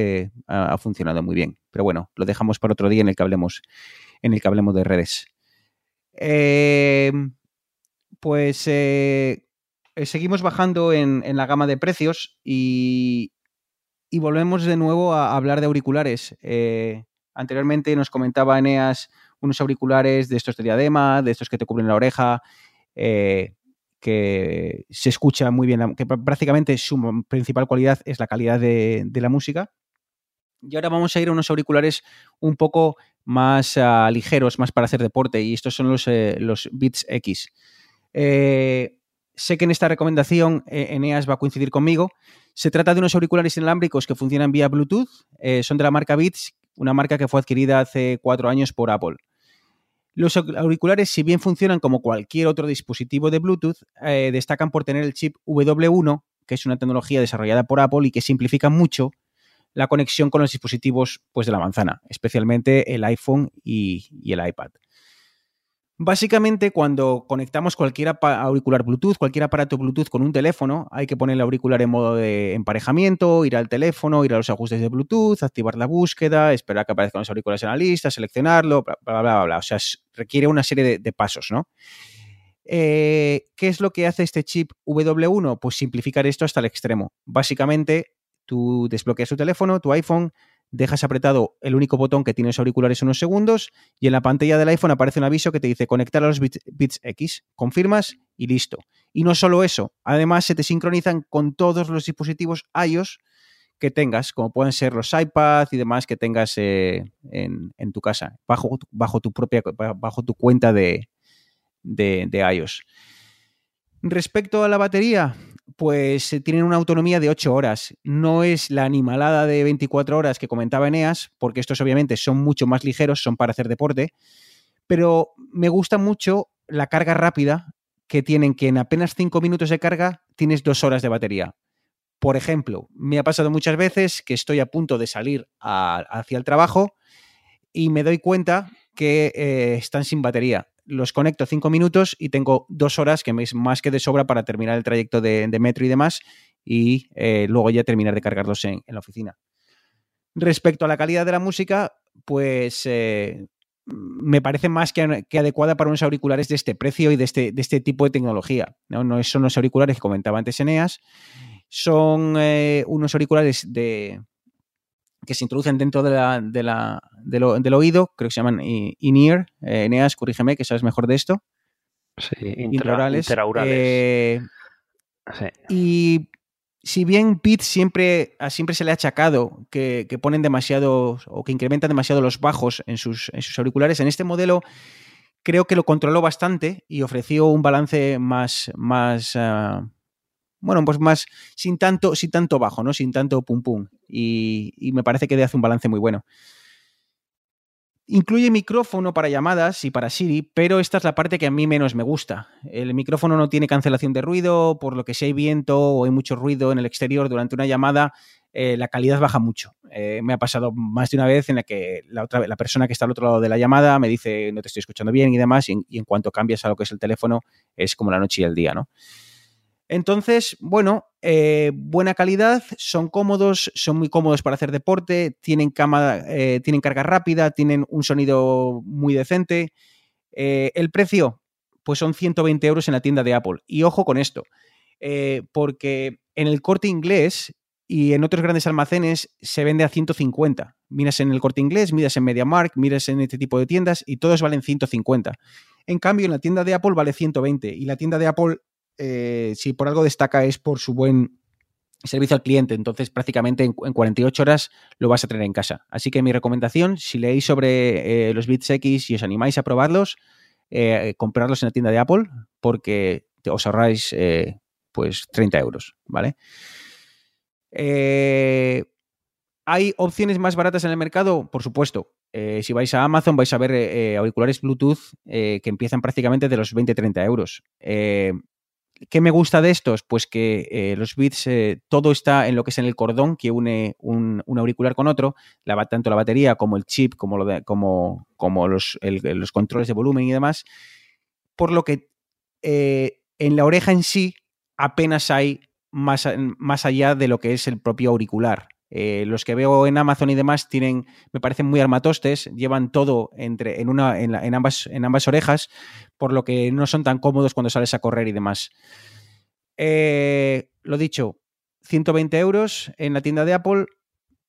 ha, funcionado muy bien. Pero bueno, lo dejamos para otro día en el que hablemos, en el que hablemos de redes. pues seguimos bajando en, la gama de precios y, y volvemos de nuevo a hablar de auriculares. Eh, anteriormente nos comentaba Eneas unos auriculares de estos de diadema, de estos que te cubren la oreja, eh, que se escucha muy bien, que prácticamente su principal cualidad es la calidad de, la música. Y ahora vamos a ir a unos auriculares un poco más ah, ligeros, más para hacer deporte, y estos son los, eh, los Beats X. sé que en esta recomendación Eneas va a coincidir conmigo, se trata de unos auriculares inalámbricos que funcionan vía Bluetooth. Eh, son de la marca Beats, una marca que fue adquirida hace cuatro años por Apple. Los auriculares, si bien funcionan como cualquier otro dispositivo de Bluetooth, eh, destacan por tener el chip W1, que es una tecnología desarrollada por Apple y que simplifica mucho la conexión con los dispositivos pues, de la manzana, especialmente el iPhone y el iPad. Básicamente, cuando conectamos cualquier auricular Bluetooth, cualquier aparato Bluetooth con un teléfono, hay que poner el auricular en modo de emparejamiento, ir al teléfono, ir a los ajustes de Bluetooth, activar la búsqueda, esperar que aparezcan los auriculares en la lista, seleccionarlo, bla, bla, bla, bla. O sea, requiere una serie de, pasos, ¿no? Eh, ¿Qué es lo que hace este chip W1? Pues simplificar esto hasta el extremo. Básicamente, tú desbloqueas tu teléfono, tu iPhone, dejas apretado el único botón que tiene los auriculares unos segundos y en la pantalla del iPhone aparece un aviso que te dice conectar a los bits, X, confirmas y listo. Y no solo eso, además se te sincronizan con todos los dispositivos iOS que tengas, como pueden ser los iPads y demás que tengas eh, en, tu casa, bajo, bajo, tu propia, bajo tu cuenta de, de, de iOS. Respecto a la batería, pues eh, tienen una autonomía de 8 horas. No es la animalada de 24 horas que comentaba Eneas, porque estos obviamente son mucho más ligeros, son para hacer deporte, pero me gusta mucho la carga rápida que tienen, que en apenas 5 minutos de carga tienes 2 horas de batería. Por ejemplo, me ha pasado muchas veces que estoy a punto de salir hacia el trabajo y me doy cuenta que eh, están sin batería los conecto cinco minutos y tengo dos horas que me es más que de sobra para terminar el trayecto de, metro y demás y eh, luego ya terminar de cargarlos en, la oficina. Respecto a la calidad de la música, pues eh, me parece más que, adecuada para unos auriculares de este precio y de este, de este tipo de tecnología. ¿no? no son los auriculares que comentaba antes Eneas, son eh, unos auriculares de, que se introducen dentro de la, de la, del oído, creo que se llaman in-ear. Eh, Eneas, corrígeme, que sabes mejor de esto. Sí, intraurales. Eh, y si bien Pete siempre, siempre se le ha achacado que, ponen demasiado o que incrementan demasiado los bajos en sus, en sus auriculares, en este modelo creo que lo controló bastante y ofreció un balance más, más, ah, bueno, pues más sin tanto, sin tanto bajo, ¿no? Sin tanto pum pum. Y, me parece que hace un balance muy bueno. Incluye micrófono para llamadas y para Siri, pero esta es la parte que a mí menos me gusta. El micrófono no tiene cancelación de ruido, por lo que si hay viento o hay mucho ruido en el exterior durante una llamada, eh, la calidad baja mucho. Eh, me ha pasado más de una vez en la que la, otra, la persona que está al otro lado de la llamada me dice no te estoy escuchando bien y demás, y, y en cuanto cambias a lo que es el teléfono, es como la noche y el día, ¿no? Entonces, bueno, eh, buena calidad, son cómodos, son muy cómodos para hacer deporte, tienen, eh, carga rápida, tienen un sonido muy decente. Eh, el precio, pues son 120 euros en la tienda de Apple. Y ojo con esto, porque en el corte inglés y en otros grandes almacenes se vende a 150. Miras en el corte inglés, miras en MediaMark, miras en este tipo de tiendas y todos valen 150. En cambio, en la tienda de Apple vale 120 y la tienda de Apple eh, si por algo destaca es por su buen servicio al cliente. Entonces, prácticamente en, 48 horas lo vas a tener en casa. Así que mi recomendación, si leéis sobre eh, los Bits X y os animáis a probarlos, eh, comprarlos en la tienda de Apple porque os ahorráis pues 30 euros, ¿vale? ¿Hay opciones más baratas en el mercado? Por supuesto. si vais a Amazon vais a ver auriculares Bluetooth que empiezan prácticamente de los 20-30 euros. ¿Qué me gusta de estos? Pues que eh, los bits, eh, todo está en lo que es en el cordón que une un, auricular con otro, la, tanto la batería como el chip, como, lo como, como los, los, controles de volumen y demás, por lo que eh, en la oreja en sí apenas hay más, más allá de lo que es el propio auricular. Eh, los que veo en Amazon y demás tienen, me parecen muy armatostes, llevan todo entre, en, una, en, ambas, orejas, por lo que no son tan cómodos cuando sales a correr y demás. Eh, lo dicho, 120 euros en la tienda de Apple.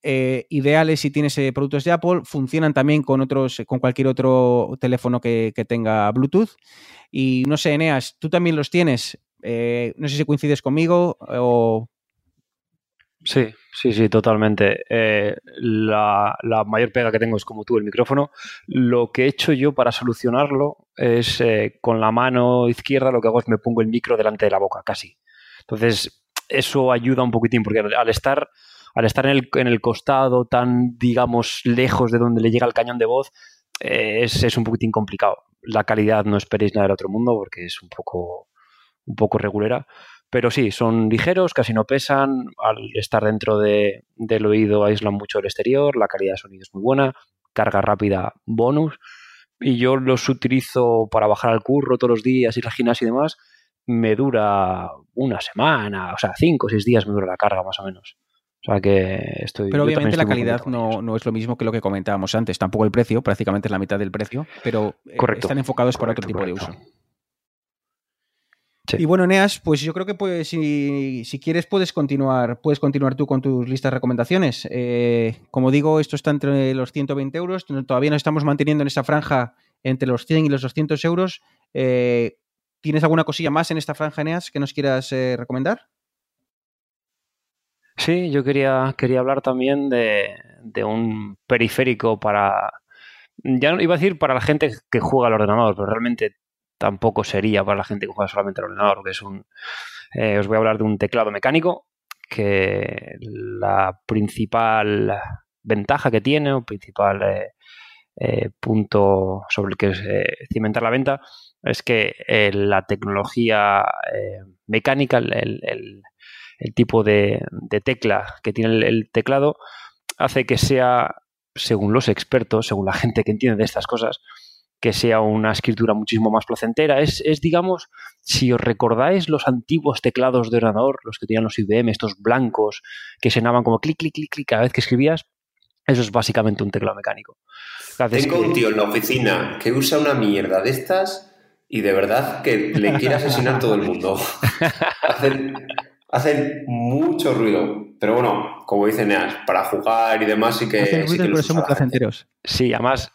Eh, ideales si tienes productos de Apple, funcionan también con otros, con cualquier otro teléfono que, tenga Bluetooth. Y no sé, Eneas, tú también los tienes. no sé si coincides conmigo o Sí, sí, sí, totalmente. Eh, la, mayor pega que tengo es como tú, el micrófono. Lo que he hecho yo para solucionarlo es eh, con la mano izquierda lo que hago es me pongo el micro delante de la boca, casi. Entonces, eso ayuda un poquitín, porque al estar, al estar en, el, en el costado tan, digamos, lejos de donde le llega el cañón de voz, eh, es, es, un poquitín complicado. La calidad no esperéis nada del otro mundo porque es un poco, un poco regulera pero sí, son ligeros, casi no pesan. Al estar dentro de, del oído aíslan mucho el exterior, la calidad de sonido es muy buena, carga rápida bonus. Y yo los utilizo para bajar al curro todos los días, ir al gimnasio y demás. Me dura una semana, o sea, cinco o seis días me dura la carga más o menos. O sea que estoy. Pero obviamente la calidad no, no, es lo mismo que lo que comentábamos antes. Tampoco el precio, prácticamente es la mitad del precio, pero eh, están enfocados para otro tipo de uso. Y bueno, Neas, pues yo creo que pues, si, quieres puedes continuar, puedes continuar tú con tus listas de recomendaciones. Eh, como digo, esto está entre los 120 euros, todavía nos estamos manteniendo en esa franja entre los 100 y los 200 euros. Eh, ¿Tienes alguna cosilla más en esta franja, Neas, que nos quieras eh, recomendar? Sí, yo quería, quería hablar también de, de un periférico para, ya iba a decir para la gente que juega al ordenador, pero realmente tampoco sería para la gente que juega solamente al ordenador, que es un... Eh, os voy a hablar de un teclado mecánico que la principal ventaja que tiene o principal eh, eh, punto sobre el que cimentar la venta es que la tecnología mecánica, el, tipo de, tecla que tiene el, teclado, hace que sea, según los expertos, según la gente que entiende de estas cosas, que sea una escritura muchísimo más placentera. Es, digamos, si os recordáis los antiguos teclados de ordenador, los que tenían los IBM, estos blancos, que sonaban como clic, clic, clic, clic cada vez que escribías, eso es básicamente un teclado mecánico. Tengo un tío en la oficina que usa una mierda de estas y de verdad que le quiere asesinar todo el mundo. hacen, mucho ruido. Pero bueno, como dicen Neas, para jugar y demás sí que... Hacen ruido, pero son muy placenteros. Sí, además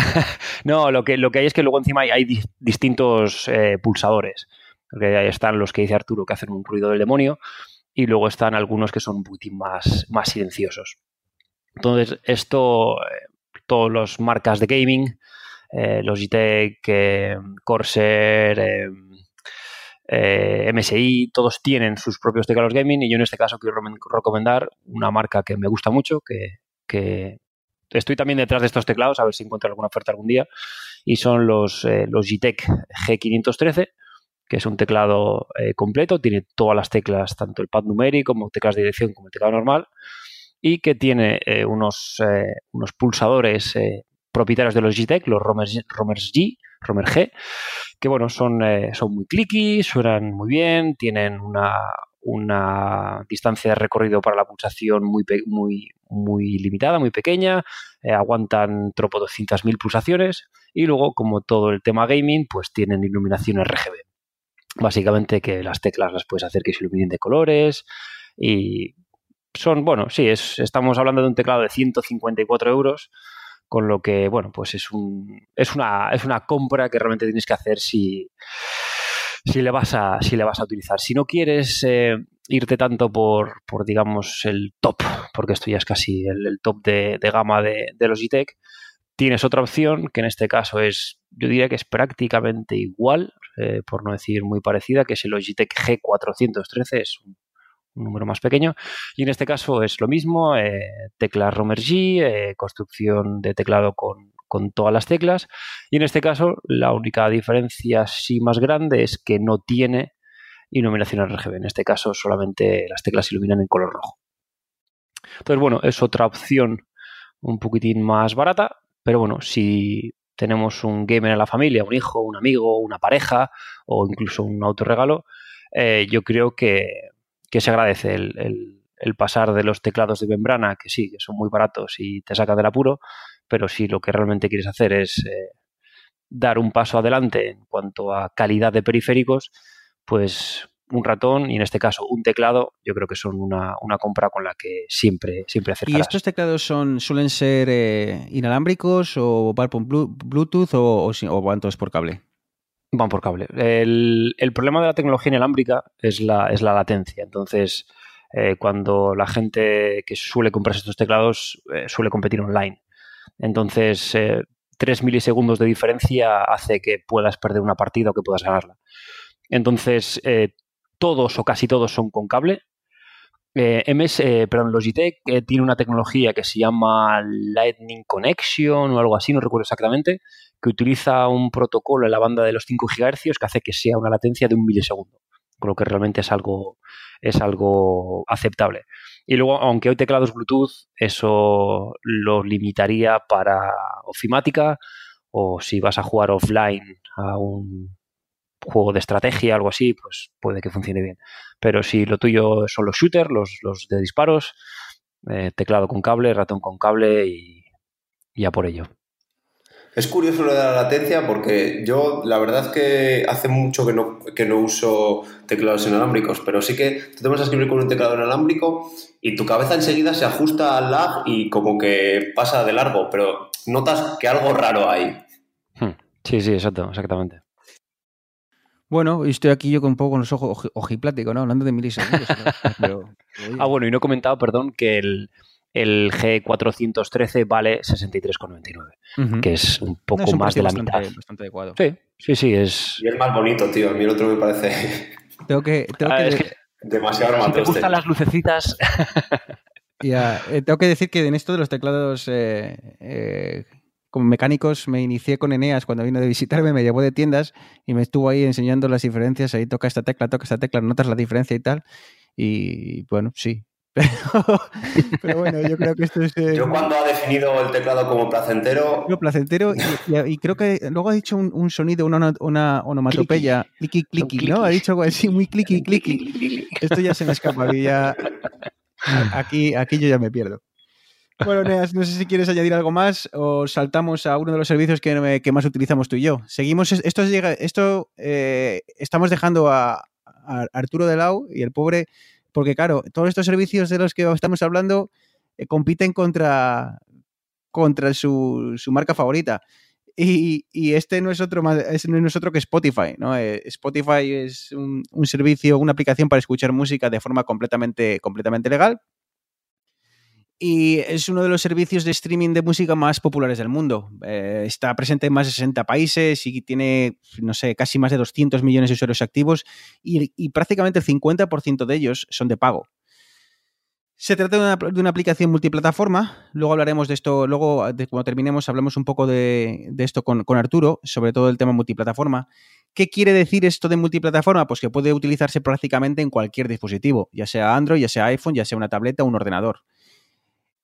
no, lo que, lo que hay es que luego encima hay, distintos eh, pulsadores. ahí están los que dice Arturo que hacen un ruido del demonio y luego están algunos que son un poquitín más, más silenciosos. Entonces, esto, eh, todas las marcas de gaming, eh, Logitech, Corsair, MSI, todos tienen sus propios teclados gaming y yo en este caso quiero recomendar una marca que me gusta mucho, que, que, estoy también detrás de estos teclados, a ver si encuentro alguna oferta algún día, y son los, eh, los Gtech G513, que es un teclado eh, completo, tiene todas las teclas, tanto el pad numérico como teclas de dirección como el teclado normal, y que tiene eh, unos, unos pulsadores propietarios de los Gtech, los Romers, G, Romer G, que bueno, son, eh, son muy clicky, suenan muy bien, tienen una, una distancia de recorrido para la pulsación muy, muy, muy limitada, muy pequeña, eh, aguantan tropo 200.000 pulsaciones y luego, como todo el tema gaming, pues tienen iluminación RGB. Básicamente que las teclas las puedes hacer que se iluminen de colores y son, bueno, sí, es, estamos hablando de un teclado de 154 euros, con lo que, bueno, pues es, un, es, una, es una compra que realmente tienes que hacer si, si, le, vas a, si le vas a utilizar. Si no quieres eh, irte tanto por, por, digamos, el top, porque esto ya es casi el, top de, gama de, de Logitech, tienes otra opción que en este caso es, yo diría que es prácticamente igual, eh, por no decir muy parecida, que es el Logitech G413, es un un número más pequeño. Y en este caso es lo mismo, eh, teclas Romer G, eh, construcción de teclado con, todas las teclas. Y en este caso la única diferencia sí más grande es que no tiene iluminación RGB. En este caso solamente las teclas iluminan en color rojo. Entonces, bueno, es otra opción un poquitín más barata, pero bueno, si tenemos un gamer en la familia, un hijo, un amigo, una pareja o incluso un autorregalo, eh, yo creo que que se agradece el, pasar de los teclados de membrana, que sí, que son muy baratos y te sacan del apuro, pero si lo que realmente quieres hacer es eh, dar un paso adelante en cuanto a calidad de periféricos, pues un ratón y en este caso un teclado, yo creo que son una, compra con la que siempre, siempre acercarás. ¿Y estos teclados son, suelen ser eh, inalámbricos o van por Bluetooth o, o, o van todos por cable? Van por cable. El, problema de la tecnología inalámbrica es la, es la latencia. Entonces, eh, cuando la gente que suele comprarse estos teclados eh, suele competir online. Entonces, eh, tres milisegundos de diferencia hace que puedas perder una partida o que puedas ganarla. Entonces, todos o casi todos son con cable. MS, perdón, Logitech tiene una tecnología que se llama Lightning Connection o algo así, no recuerdo exactamente, que utiliza un protocolo en la banda de los 5 GHz que hace que sea una latencia de un milisegundo, con lo que realmente es algo, es algo aceptable. Y luego, aunque hay teclados Bluetooth, eso lo limitaría para ofimática o si vas a jugar offline a un juego de estrategia, algo así, pues puede que funcione bien. Pero si lo tuyo son los shooters, los, los de disparos, eh, teclado con cable, ratón con cable y ya por ello. Es curioso lo de la latencia porque yo la verdad es que hace mucho que no, que no uso teclados inalámbricos, pero sí que tú te vas a escribir con un teclado inalámbrico y tu cabeza enseguida se ajusta al lag y como que pasa de largo, pero notas que algo raro hay. Hmm. Sí, sí, exacto, exactamente. Bueno, estoy aquí yo con un poco con los ojos ojipláticos, ¿no? Hablando de milisegundos. ah, bueno, y no he comentado, perdón, que el, el G413 vale 63,99, que es un poco más de la mitad. Bastante adecuado. Sí, sí, sí. Es... Y es más bonito, tío. A mí el otro me parece. Tengo que. Tengo ah, que... Demasiado Si te gustan las lucecitas. ya, eh, tengo que decir que en esto de los teclados eh, eh, como mecánicos me inicié con Eneas cuando vino de visitarme, me llevó de tiendas y me estuvo ahí enseñando las diferencias. Ahí toca esta tecla, toca esta tecla, notas la diferencia y tal. Y bueno, sí, Pero, bueno, yo creo que esto es. Eh, yo cuando ha definido el teclado como placentero. placentero, y, creo que luego ha dicho un, sonido, una, una onomatopeya, clicky clicky, ¿no? Ha dicho algo así, muy clicky clicky. Esto ya se me escapa, y ya. Aquí, aquí yo ya me pierdo. Bueno, Neas, no sé si quieres añadir algo más o saltamos a uno de los servicios que, que más utilizamos tú y yo. Seguimos, esto llega, esto eh, estamos dejando a, a Arturo Delau y el pobre porque claro, todos estos servicios de los que estamos hablando eh, compiten contra, contra su, marca favorita. Y, este no es otro más, no es otro que Spotify, ¿no? Eh, Spotify es un, un, servicio, una aplicación para escuchar música de forma completamente, completamente legal, y es uno de los servicios de streaming de música más populares del mundo. Eh, está presente en más de 60 países y tiene, no sé, casi más de 200 millones de usuarios activos y, prácticamente el 50% de ellos son de pago. Se trata de una, aplicación multiplataforma. Luego hablaremos de esto, luego cuando terminemos hablamos un poco de, esto con, con, Arturo, sobre todo el tema multiplataforma. ¿Qué quiere decir esto de multiplataforma? Pues que puede utilizarse prácticamente en cualquier dispositivo, ya sea Android, ya sea iPhone, ya sea una tableta o un ordenador.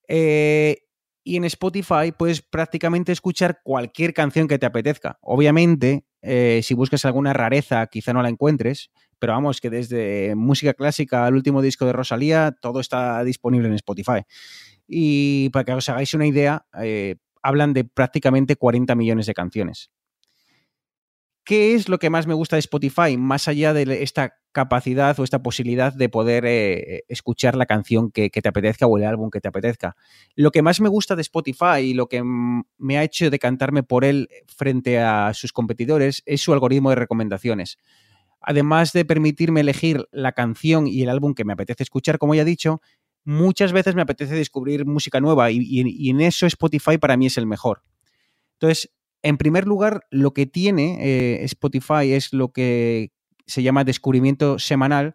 Eh, Y en Spotify puedes prácticamente escuchar cualquier canción que te apetezca. Obviamente, eh, si buscas alguna rareza, quizá no la encuentres, pero vamos, que desde música clásica al último disco de Rosalía, todo está disponible en Spotify. Y para que os hagáis una idea, eh, hablan de prácticamente 40 millones de canciones. ¿Qué es lo que más me gusta de Spotify? Más allá de esta capacidad o esta posibilidad de poder eh, escuchar la canción que, te apetezca o el álbum que te apetezca. Lo que más me gusta de Spotify y lo que me ha hecho decantarme por él frente a sus competidores es su algoritmo de recomendaciones. Además de permitirme elegir la canción y el álbum que me apetece escuchar, como ya he dicho, muchas veces me apetece descubrir música nueva y en eso Spotify para mí es el mejor. Entonces, en primer lugar, lo que tiene eh, Spotify es lo que se llama descubrimiento semanal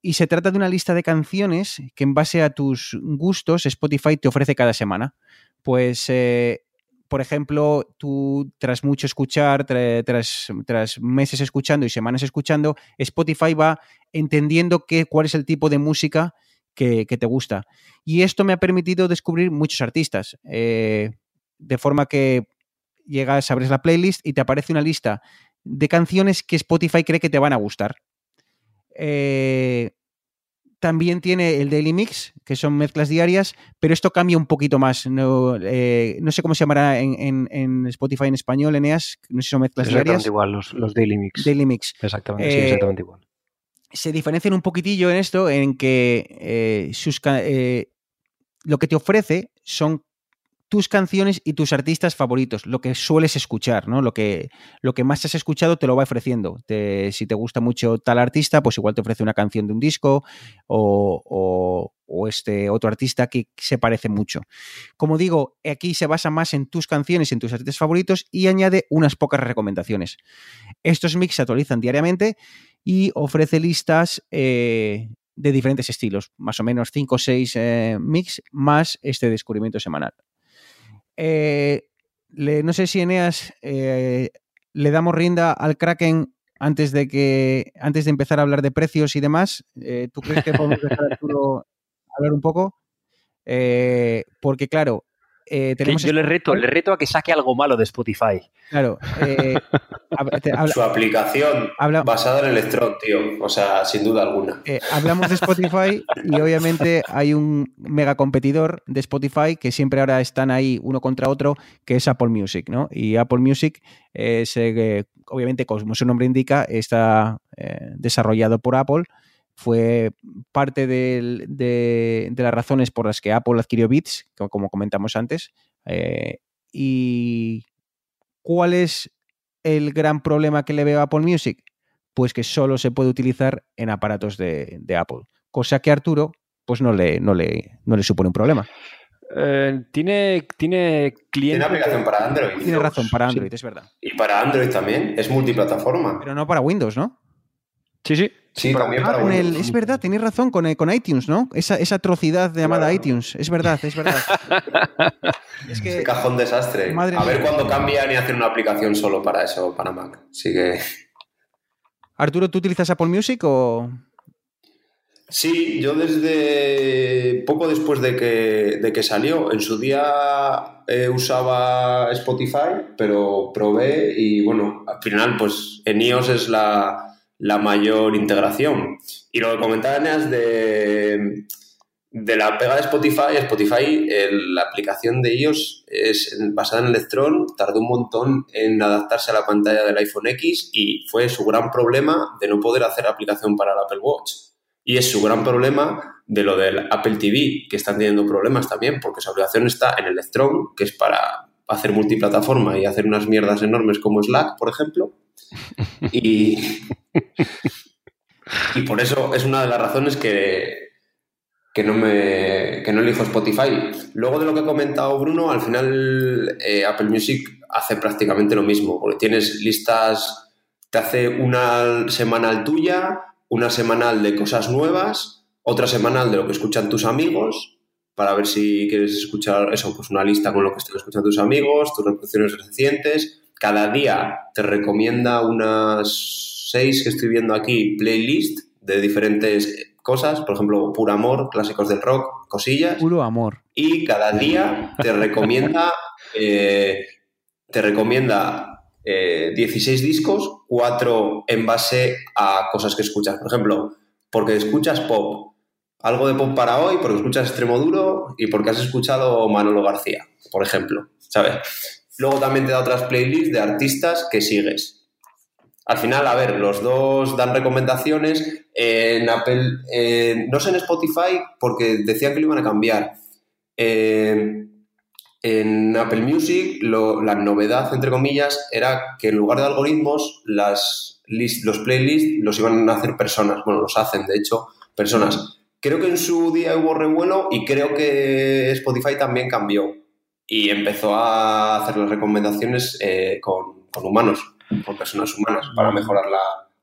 y se trata de una lista de canciones que en base a tus gustos Spotify te ofrece cada semana. Pues, eh, por ejemplo, tú tras mucho escuchar, tras, tras, meses escuchando y semanas escuchando, Spotify va entendiendo qué, cuál es el tipo de música que, que, te gusta. Y esto me ha permitido descubrir muchos artistas. Eh, de forma que llegas, abres la playlist y te aparece una lista de canciones que Spotify cree que te van a gustar. Eh, también tiene el Daily Mix, que son mezclas diarias, pero esto cambia un poquito más. No, eh, no sé cómo se llamará en, en, en, Spotify en español, Eneas, no sé si son mezclas exactamente diarias. igual, los, los, Daily Mix. Daily Mix. Exactamente, eh, sí, exactamente igual. Se diferencian un poquitillo en esto, en que eh, sus, lo que te ofrece son tus canciones y tus artistas favoritos, lo que sueles escuchar, ¿no? Lo que, lo que más has escuchado te lo va ofreciendo. Si te gusta mucho tal artista, pues igual te ofrece una canción de un disco o, o, o, este otro artista que se parece mucho. Como digo, aquí se basa más en tus canciones, en tus artistas favoritos y añade unas pocas recomendaciones. Estos mix se actualizan diariamente y ofrece listas eh, de diferentes estilos, más o menos 5 o 6 eh, mix más este descubrimiento semanal. Eh, le, no sé si Eneas eh, le damos rienda al Kraken antes de que antes de empezar a hablar de precios y demás. Eh, ¿Tú crees que podemos dejar a Arturo hablar un poco? Porque claro, eh, tenemos yo le reto, le reto a que saque algo malo de Spotify. Claro. Eh, habla, Su aplicación habla, basada en Electron, tío. O sea, sin duda alguna. Eh, hablamos de Spotify y obviamente hay un mega competidor de Spotify que siempre ahora están ahí uno contra otro, que es Apple Music, ¿no? Y Apple Music es, eh, obviamente, como su nombre indica, está desarrollado por Apple fue parte de, de, de, las razones por las que Apple adquirió Beats, como comentamos antes. Eh, ¿Y cuál es el gran problema que le veo a Apple Music? Pues que solo se puede utilizar en aparatos de, de Apple, cosa que a Arturo pues no le, no le, no le supone un problema. Eh, tiene, tiene cliente. Tiene aplicación para Android. Tiene razón, para Android, sí. es verdad. Y para Android también, es multiplataforma. Pero no para Windows, ¿no? Sí, sí. Sí, también para con el, Es verdad, tenéis razón, con, el, con iTunes, ¿no? Esa, esa atrocidad llamada claro. iTunes. Es verdad, es verdad. es que, Ese cajón desastre. Madre a ver cuándo cambian y hacen una aplicación solo para eso, para Mac. Así que. Arturo, ¿tú utilizas Apple Music o.? Sí, yo desde poco después de que, de que salió, en su día eh, usaba Spotify, pero probé y bueno, al final pues en iOS es la, la mayor integración. Y lo que comentaba Eneas de, de la pega de Spotify, Spotify, el, la aplicación de iOS es basada en Electron, tardó un montón en adaptarse a la pantalla del iPhone X y fue su gran problema de no poder hacer aplicación para el Apple Watch. Y es su gran problema de lo del Apple TV, que están teniendo problemas también, porque su aplicación está en Electron, que es para hacer multiplataforma y hacer unas mierdas enormes como Slack, por ejemplo. Y, y por eso es una de las razones que, que, no me, que no elijo Spotify. Luego de lo que ha comentado Bruno, al final eh, Apple Music hace prácticamente lo mismo, porque tienes listas, te hace una semanal tuya, una semanal de cosas nuevas, otra semanal de lo que escuchan tus amigos, para ver si quieres escuchar eso, pues una lista con lo que están escuchando tus amigos, tus reproducciones recientes. Cada día te recomienda unas seis que estoy viendo aquí, playlist de diferentes cosas, por ejemplo, Puro Amor, clásicos del rock, cosillas. Puro amor. Y cada día te recomienda, eh, te recomienda eh, 16 discos, 4 en base a cosas que escuchas. Por ejemplo, porque escuchas pop, algo de pop para hoy, porque escuchas extremo duro y porque has escuchado Manolo García, por ejemplo, ¿sabes? Luego también te da otras playlists de artistas que sigues. Al final, a ver, los dos dan recomendaciones. En Apple, no sé en Spotify, porque decían que lo iban a cambiar. Eh, en Apple Music, la novedad, entre comillas, era que en lugar de algoritmos, las list- los playlists los iban a hacer personas. Bueno, los hacen, de hecho, personas. Creo que en su día hubo revuelo y creo que Spotify también cambió y empezó a hacer las recomendaciones eh, con, con humanos, con personas humanas, para mejorar la,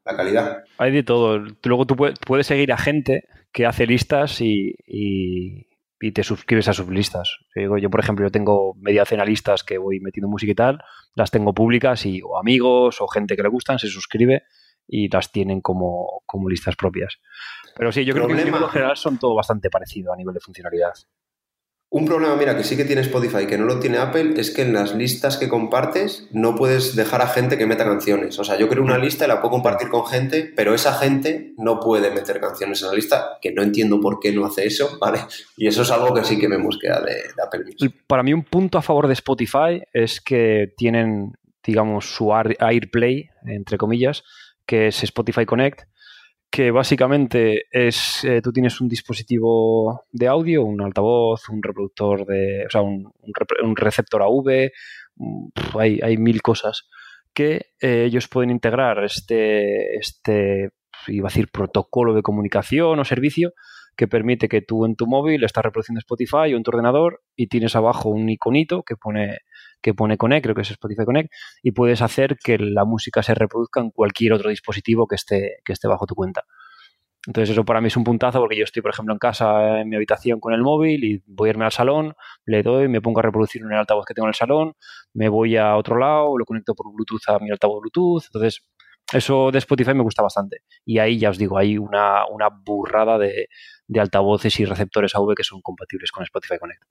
la calidad. Hay de todo. Luego tú pue- puedes seguir a gente que hace listas y, y- y te suscribes a sus listas. Yo, por ejemplo, yo tengo media docena de listas que voy metiendo música y tal, las tengo públicas y o amigos o gente que le gustan se suscribe y las tienen como, como listas propias. Pero sí, yo creo que en general son todo bastante parecido a nivel de funcionalidad. Un problema, mira, que sí que tiene Spotify, que no lo tiene Apple, es que en las listas que compartes no puedes dejar a gente que meta canciones. O sea, yo creo una lista y la puedo compartir con gente, pero esa gente no puede meter canciones en la lista, que no entiendo por qué no hace eso, ¿vale? Y eso es algo que sí que me mosquea de, de Apple Music. Para mí un punto a favor de Spotify es que tienen, digamos, su Air- AirPlay, entre comillas, que es Spotify Connect, que básicamente es, eh, tú tienes un dispositivo de audio, un altavoz, un reproductor de, o sea, un, un receptor AV, hay, hay mil cosas que eh, ellos pueden integrar este, este, iba a decir, protocolo de comunicación o servicio que permite que tú en tu móvil estás reproduciendo Spotify o en tu ordenador y tienes abajo un iconito que pone, que pone Connect, creo que es Spotify Connect, y puedes hacer que la música se reproduzca en cualquier otro dispositivo que esté, que esté bajo tu cuenta. Entonces eso para mí es un puntazo porque yo estoy, por ejemplo, en casa, en mi habitación con el móvil y voy a irme al salón, le doy, me pongo a reproducir el altavoz que tengo en el salón, me voy a otro lado, lo conecto por Bluetooth a mi altavoz Bluetooth. Entonces eso de Spotify me gusta bastante. Y ahí ya os digo, hay una, una burrada de, de altavoces y receptores AV que son compatibles con Spotify Connect.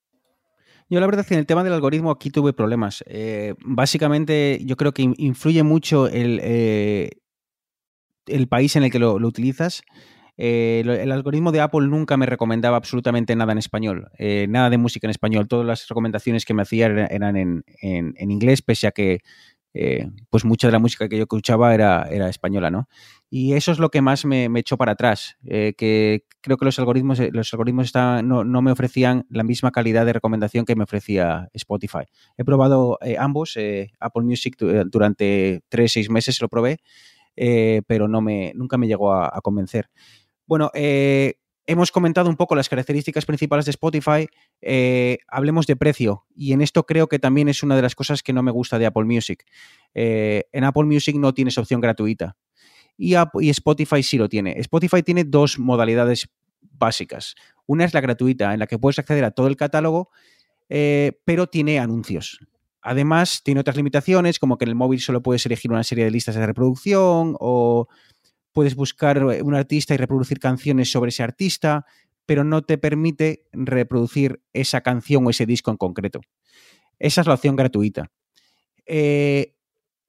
Yo la verdad es que en el tema del algoritmo aquí tuve problemas. Eh, básicamente yo creo que in- influye mucho el, eh, el país en el que lo, utilizas. Eh, el algoritmo de Apple nunca me recomendaba absolutamente nada en español, nada de música en español. Todas las recomendaciones que me hacía era- eran en, en- inglés, pese a que pues mucha de la música que yo escuchaba era, era española, ¿no? Y eso es lo que más me, echó para atrás, eh, que creo que los algoritmos, eh, los algoritmos no, me ofrecían la misma calidad de recomendación que me ofrecía Spotify. He probado eh, ambos, Apple Music du- durante tres, seis meses lo probé, pero nunca me llegó a, convencer. Bueno, hemos comentado un poco las características principales de Spotify. hablemos de precio. Y en esto creo que también es una de las cosas que no me gusta de Apple Music. En Apple Music no tienes opción gratuita. Y, Spotify sí lo tiene. Spotify tiene dos modalidades básicas. Una es la gratuita, en la que puedes acceder a todo el catálogo, eh, pero tiene anuncios. Además, tiene otras limitaciones, como que en el móvil solo puedes elegir una serie de listas de reproducción o puedes buscar eh, un artista y reproducir canciones sobre ese artista, pero no te permite reproducir esa canción o ese disco en concreto. Esa es la opción gratuita. Eh,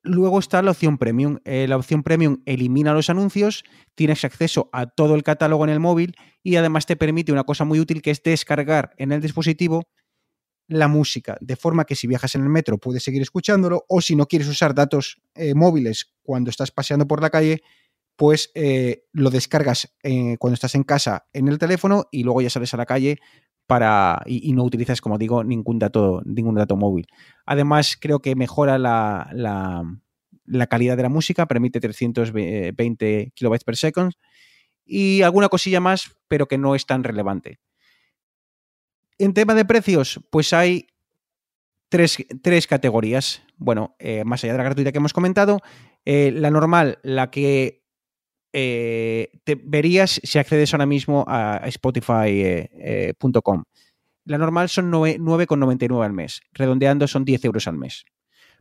luego está la opción premium. Eh, la opción premium elimina los anuncios, tienes acceso a todo el catálogo en el móvil y además te permite una cosa muy útil que es descargar en el dispositivo la música, de forma que si viajas en el metro puedes seguir escuchándolo o si no quieres usar datos eh, móviles cuando estás paseando por la calle, pues eh, lo descargas cuando estás en casa en el teléfono y luego ya sales a la calle para y, no utilizas, como digo, ningún dato, ningún dato móvil. Además, creo que mejora la, la, calidad de la música, permite 320 kilobytes per second y alguna cosilla más, pero que no es tan relevante. En tema de precios, pues hay tres, tres categorías. Bueno, eh, más allá de la gratuita que hemos comentado, eh, la normal, la que eh, te verías si accedes ahora mismo a, spotify.com. la normal son 9,99 al mes. Redondeando son 10 euros al mes.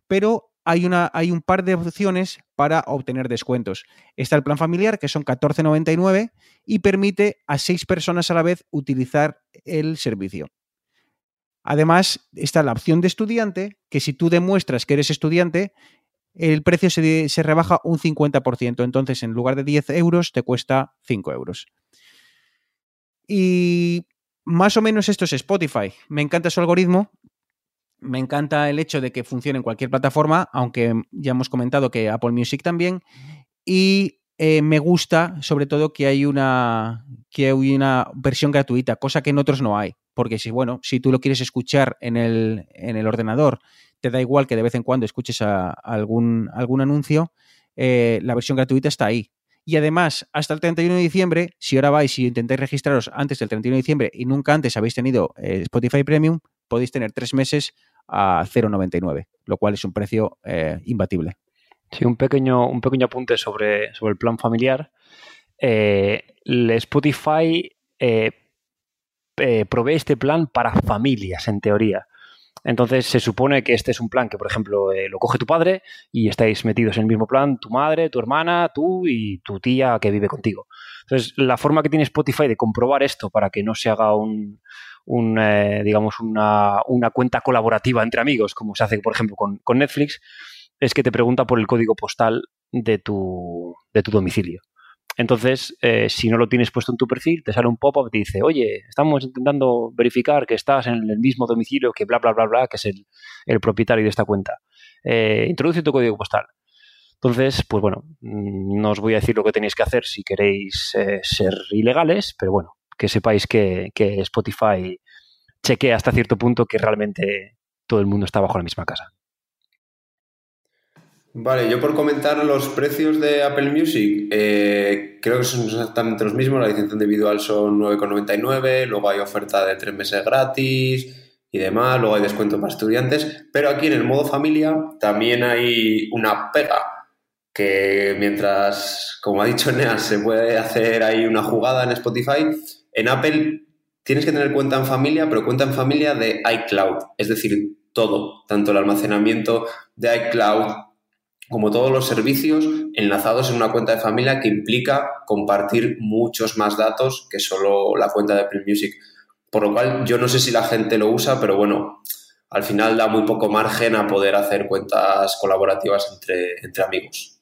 Pero hay, una, hay un par de opciones para obtener descuentos. Está el plan familiar, que son 14,99 y permite a seis personas a la vez utilizar el servicio. Además, está la opción de estudiante, que si tú demuestras que eres estudiante, el precio se, se, rebaja un 50%. Entonces, en lugar de 10 euros, te cuesta 5 euros. Y más o menos esto es Spotify. Me encanta su algoritmo. Me encanta el hecho de que funcione en cualquier plataforma, aunque ya hemos comentado que Apple Music también. Y eh, me gusta, sobre todo, que hay una, que hay una versión gratuita, cosa que en otros no hay. Porque si, bueno, si tú lo quieres escuchar en el, en el ordenador, te da igual que de vez en cuando escuches algún, algún anuncio, eh, la versión gratuita está ahí. Y además, hasta el 31 de diciembre, si ahora vais y intentáis registraros antes del 31 de diciembre y nunca antes habéis tenido eh, Spotify Premium, podéis tener tres meses a 0,99, lo cual es un precio eh, imbatible. Sí, un pequeño, un pequeño apunte sobre, sobre el plan familiar. Spotify eh, provee este plan para familias, en teoría. Entonces se supone que este es un plan que, por ejemplo, eh, lo coge tu padre y estáis metidos en el mismo plan, tu madre, tu hermana, tú y tu tía que vive contigo. Entonces, la forma que tiene Spotify de comprobar esto para que no se haga un, eh, digamos, una, una, cuenta colaborativa entre amigos, como se hace, por ejemplo, con, con Netflix, es que te pregunta por el código postal de tu, de tu domicilio. Entonces, eh, si no lo tienes puesto en tu perfil, te sale un pop-up y te dice, oye, estamos intentando verificar que estás en el mismo domicilio que bla, bla, bla, bla, que es el, propietario de esta cuenta. Eh, introduce tu código postal. Entonces, pues bueno, mm, no os voy a decir lo que tenéis que hacer si queréis eh, ser ilegales, pero bueno, que sepáis que, que Spotify chequea hasta cierto punto que realmente todo el mundo está bajo la misma casa. Vale, yo por comentar los precios de Apple Music, eh, creo que son exactamente los mismos. La licencia individual son 9,99, luego hay oferta de tres meses gratis y demás, luego hay descuento para estudiantes. Pero aquí en el modo familia también hay una pega, que mientras, como ha dicho Neas, se puede hacer ahí una jugada en Spotify, en Apple tienes que tener cuenta en familia, pero cuenta en familia de iCloud, es decir, todo, tanto el almacenamiento de iCloud como todos los servicios, enlazados en una cuenta de familia que implica compartir muchos más datos que solo la cuenta de Apple Music. Por lo cual, yo no sé si la gente lo usa, pero bueno, al final da muy poco margen a poder hacer cuentas colaborativas entre, entre amigos.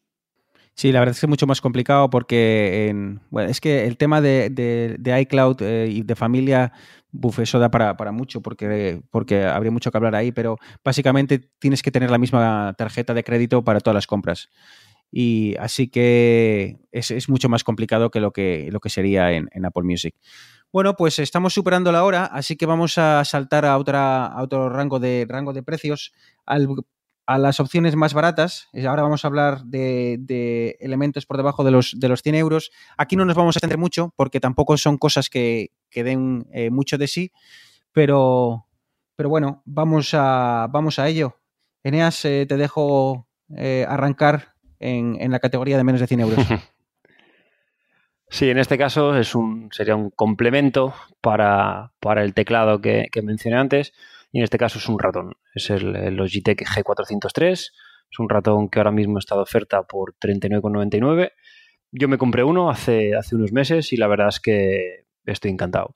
Sí, la verdad es que es mucho más complicado porque en, bueno, es que el tema de, de, iCloud eh, y de familia Buf, eso da para, para, mucho porque, porque habría mucho que hablar ahí, pero básicamente tienes que tener la misma tarjeta de crédito para todas las compras. Y así que es, es mucho más complicado que lo que, lo que sería en, en, Apple Music. Bueno, pues estamos superando la hora, así que vamos a saltar a, otra, a otro rango de, rango de precios, al a las opciones más baratas. Ahora vamos a hablar de, de, elementos por debajo de los, de los 100 euros. Aquí no nos vamos a extender mucho porque tampoco son cosas que, que den eh, mucho de sí, pero, pero bueno, vamos a, vamos a ello. Eneas, eh, te dejo eh, arrancar en, en, la categoría de menos de 100 euros. Sí, en este caso es un, sería un complemento para, para el teclado que, que mencioné antes y en este caso es un ratón. Es el, Logitech G403. Es un ratón que ahora mismo está de oferta por 39,99. Yo me compré uno hace, hace unos meses y la verdad es que estoy encantado.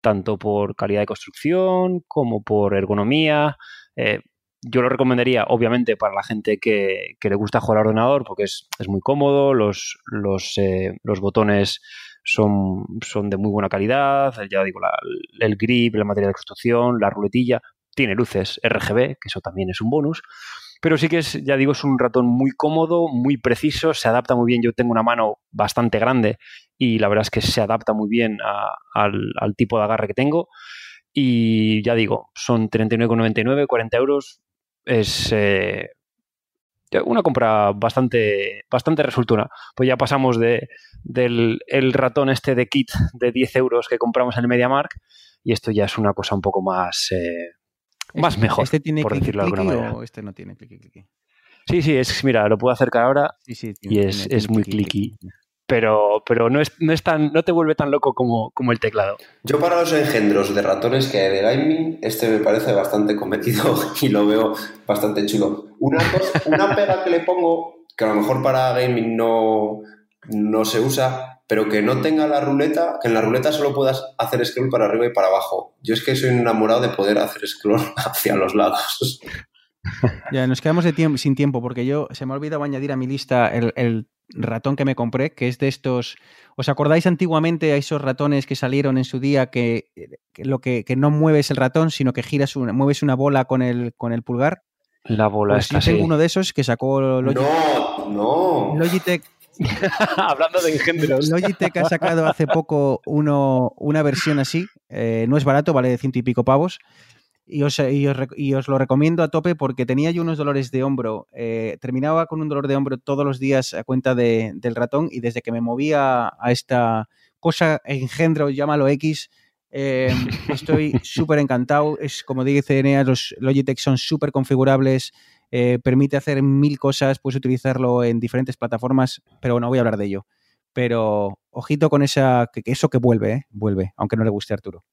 Tanto por calidad de construcción como por ergonomía. Eh, yo lo recomendaría, obviamente, para la gente que, que le gusta jugar al ordenador, porque es, es muy cómodo, los, los, eh, los botones son, son, de muy buena calidad, ya digo, el grip, la materia de construcción, la ruletilla, tiene luces RGB, que eso también es un bonus. Pero sí que es, ya digo, es un ratón muy cómodo, muy preciso, se adapta muy bien. Yo tengo una mano bastante grande y la verdad es que se adapta muy bien al, tipo de agarre que tengo. Y ya digo, son 39,99, 40 euros. Es eh, una compra bastante, bastante resultona. Pues ya pasamos de, del el ratón este de kit de 10 euros que compramos en el MediaMark y esto ya es una cosa un poco más... Eh, más este, mejor, este tiene por decirlo de alguna manera. o este no tiene clicky, clicky? Sí, sí, es, mira, lo puedo acercar ahora Sí, sí, y es, tiene- es tiene muy clicky, pero, pero no, es, no, es tan, no te vuelve tan loco como, como el teclado. Yo para los engendros de ratones que hay de gaming, este me parece bastante cometido y lo veo bastante chulo. Una, una pega que le pongo, que a lo mejor para gaming no, no se usa, pero que no tenga la ruleta, que en la ruleta solo puedas hacer scroll para arriba y para abajo. Yo es que soy enamorado de poder hacer scroll hacia los lados. Ya, nos quedamos de sin tiempo porque yo se me ha olvidado añadir a mi lista el, ratón que me compré, que es de estos. ¿Os acordáis antiguamente a esos ratones que salieron en su día que, lo que, no mueves el ratón, sino que giras una, mueves una bola con el, con el pulgar? La bola pues yo tengo uno de esos que sacó Logitech. No, no. Logitech Hablando de engendros. Logitech ha sacado hace poco uno, una versión así. Eh, no es barato, vale de ciento y pico pavos. Y os, y, os, lo recomiendo a tope porque tenía yo unos dolores de hombro. Eh, terminaba con un dolor de hombro todos los días a cuenta del ratón y desde que me movía a esta cosa engendro, llámalo X, eh, estoy súper encantado. Es como dice Enea, los Logitech son súper configurables. Eh, permite hacer mil cosas, puedes utilizarlo en diferentes plataformas, pero no voy a hablar de ello. Pero ojito con esa, que, eso que vuelve, ¿eh? vuelve, aunque no le guste a Arturo.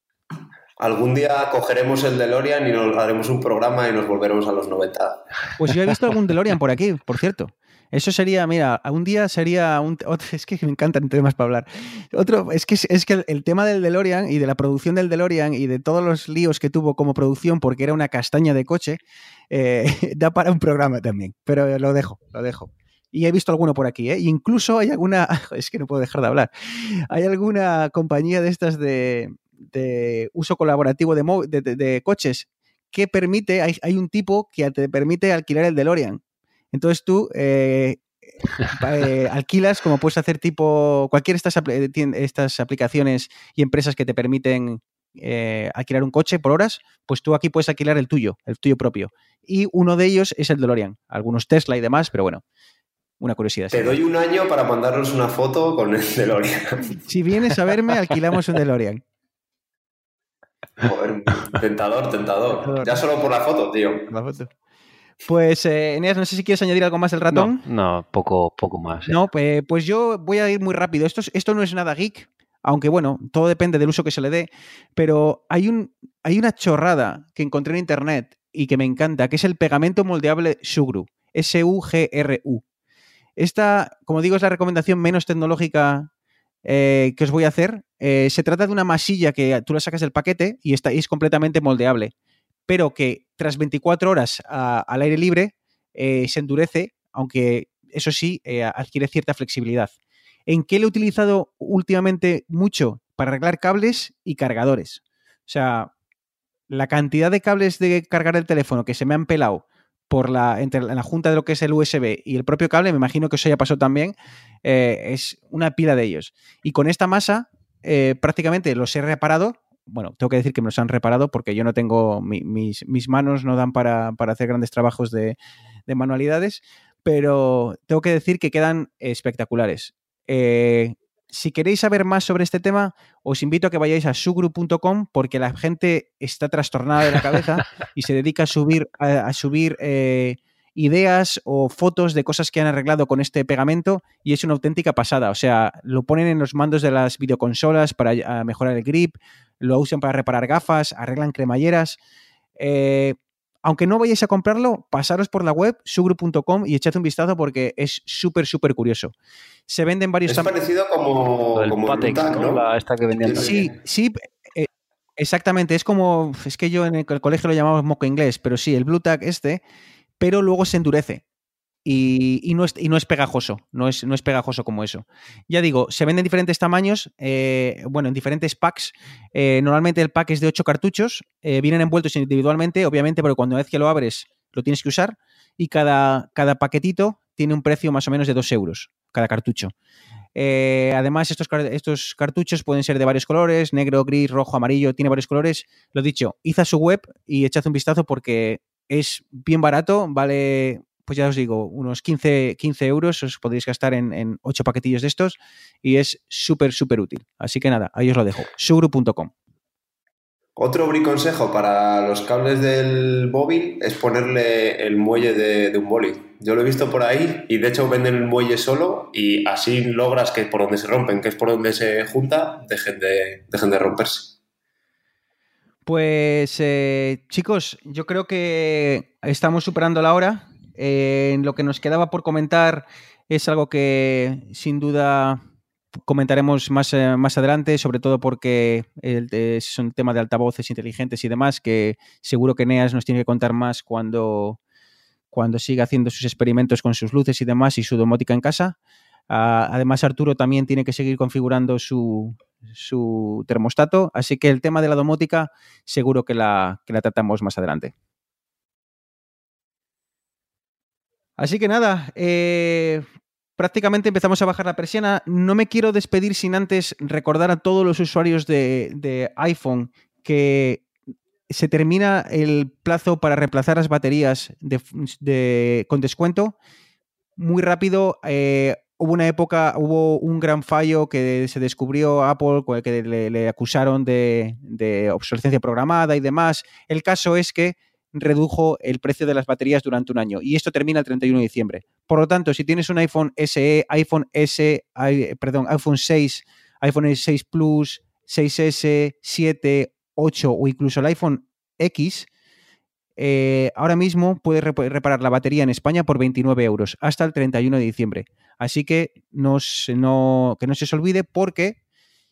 Algún día cogeremos el DeLorean y nos haremos un programa y nos volveremos a los 90. Pues yo he visto algún DeLorean por aquí, por cierto. Eso sería, mira, un día sería un. es que me encantan temas para hablar. Otro, es que, es que el, tema del DeLorean y de la producción del DeLorean y de todos los líos que tuvo como producción porque era una castaña de coche, eh, da para un programa también. Pero lo dejo, lo dejo. Y he visto alguno por aquí, ¿eh? incluso hay alguna. Es que no puedo dejar de hablar. Hay alguna compañía de estas de, uso colaborativo de, de, coches que permite, hay, hay, un tipo que te permite alquilar el DeLorean. Entonces tú eh, eh, alquilas, como puedes hacer tipo cualquier estas, estas aplicaciones y empresas que te permiten eh, alquilar un coche por horas, pues tú aquí puedes alquilar el tuyo, el tuyo propio. Y uno de ellos es el DeLorean, algunos Tesla y demás, pero bueno, una curiosidad. Te doy un año para mandarnos una foto con el DeLorean. Si vienes a verme, alquilamos un DeLorean. Joder, tentador, tentador. Ya solo por la foto, tío. La foto. Pues, eh, Eneas, no sé si quieres añadir algo más del ratón. No, poco, poco más. No, pues, pues, yo voy a ir muy rápido. Esto, esto no es nada geek, aunque bueno, todo depende del uso que se le dé, pero hay, un, hay una chorrada que encontré en internet y que me encanta, que es el pegamento moldeable Sugru, S-U-G-R-U. Esta, como digo, es la recomendación menos tecnológica eh, que os voy a hacer. Eh, se trata de una masilla que tú la sacas del paquete y, está, y es completamente moldeable pero que tras 24 horas al aire libre eh, se endurece, aunque eso sí, eh, adquiere cierta flexibilidad. ¿En qué lo he utilizado últimamente mucho? Para arreglar cables y cargadores. O sea, la cantidad de cables de cargar el teléfono que se me han pelado por la, entre la junta de lo que es el USB y el propio cable, me imagino que eso ya pasó también, eh, es una pila de ellos. Y con esta masa, prácticamente los he reparado bueno, tengo que decir que me los han reparado porque yo no tengo, mis, manos no dan para, hacer grandes trabajos de, manualidades, pero tengo que decir que quedan espectaculares. Eh, si queréis saber más sobre este tema, os invito a que vayáis a sugru.com porque la gente está trastornada de la cabeza y se dedica a subir, a, subir eh, ideas o fotos de cosas que han arreglado con este pegamento y es una auténtica pasada. O sea, lo ponen en los mandos de las videoconsolas para mejorar el grip, lo usan para reparar gafas, arreglan cremalleras. Eh, aunque no vayáis a comprarlo, pasaros por la web sugru.com y echad un vistazo porque es súper, súper curioso. Se venden varios... Es parecido como, el Patex, ¿no? esta que vendían Sí, sí, eh, exactamente. Es como, es que yo en el, colegio lo llamamos moco inglés, pero sí, el Blue Tag este, pero luego se endurece. Y, no es, pegajoso, no es, no es, pegajoso como eso. Ya digo, se venden en diferentes tamaños, eh, bueno, en diferentes packs. Eh, normalmente el pack es de 8 cartuchos, eh, vienen envueltos individualmente, obviamente, porque cuando vez que lo abres lo tienes que usar y cada, cada paquetito tiene un precio más o menos de 2 euros, cada cartucho. además, estos, estos, cartuchos pueden ser de varios colores, negro, gris, rojo, amarillo, tiene varios colores. Lo dicho, id a su web y echad un vistazo porque es bien barato, vale pues ya os digo, unos 15, 15 euros os podéis gastar en, en 8 paquetillos de estos y es súper, súper útil. Así que nada, ahí os lo dejo, sugru.com. Otro briconsejo para los cables del móvil es ponerle el muelle de, un boli. Yo lo he visto por ahí y de hecho venden el muelle solo y así logras que por donde se rompen, que es por donde se junta, dejen de, dejen de romperse. Pues eh, chicos, yo creo que estamos superando la hora eh, lo que nos quedaba por comentar es algo que sin duda comentaremos más, eh, más adelante, sobre todo porque es un tema de altavoces inteligentes y demás, que seguro que Neas nos tiene que contar más cuando, cuando siga haciendo sus experimentos con sus luces y demás y su domótica en casa. Ah, además, Arturo también tiene que seguir configurando su, su, termostato, así que el tema de la domótica seguro que la, que la tratamos más adelante. Así que nada, eh, prácticamente empezamos a bajar la persiana. No me quiero despedir sin antes recordar a todos los usuarios de, iPhone que se termina el plazo para reemplazar las baterías con descuento. Muy rápido, eh, hubo una época, hubo un gran fallo que se descubrió Apple, que le, acusaron de, obsolescencia programada y demás. El caso es que redujo el precio de las baterías durante un año y esto termina el 31 de diciembre. Por lo tanto, si tienes un iPhone SE, iPhone S, perdón, iPhone 6, iPhone 6 Plus, 6S, 7, 8 o incluso el iPhone X, eh, ahora mismo puedes reparar la batería en España por 29 euros hasta el 31 de diciembre. Así que no, que no se os olvide porque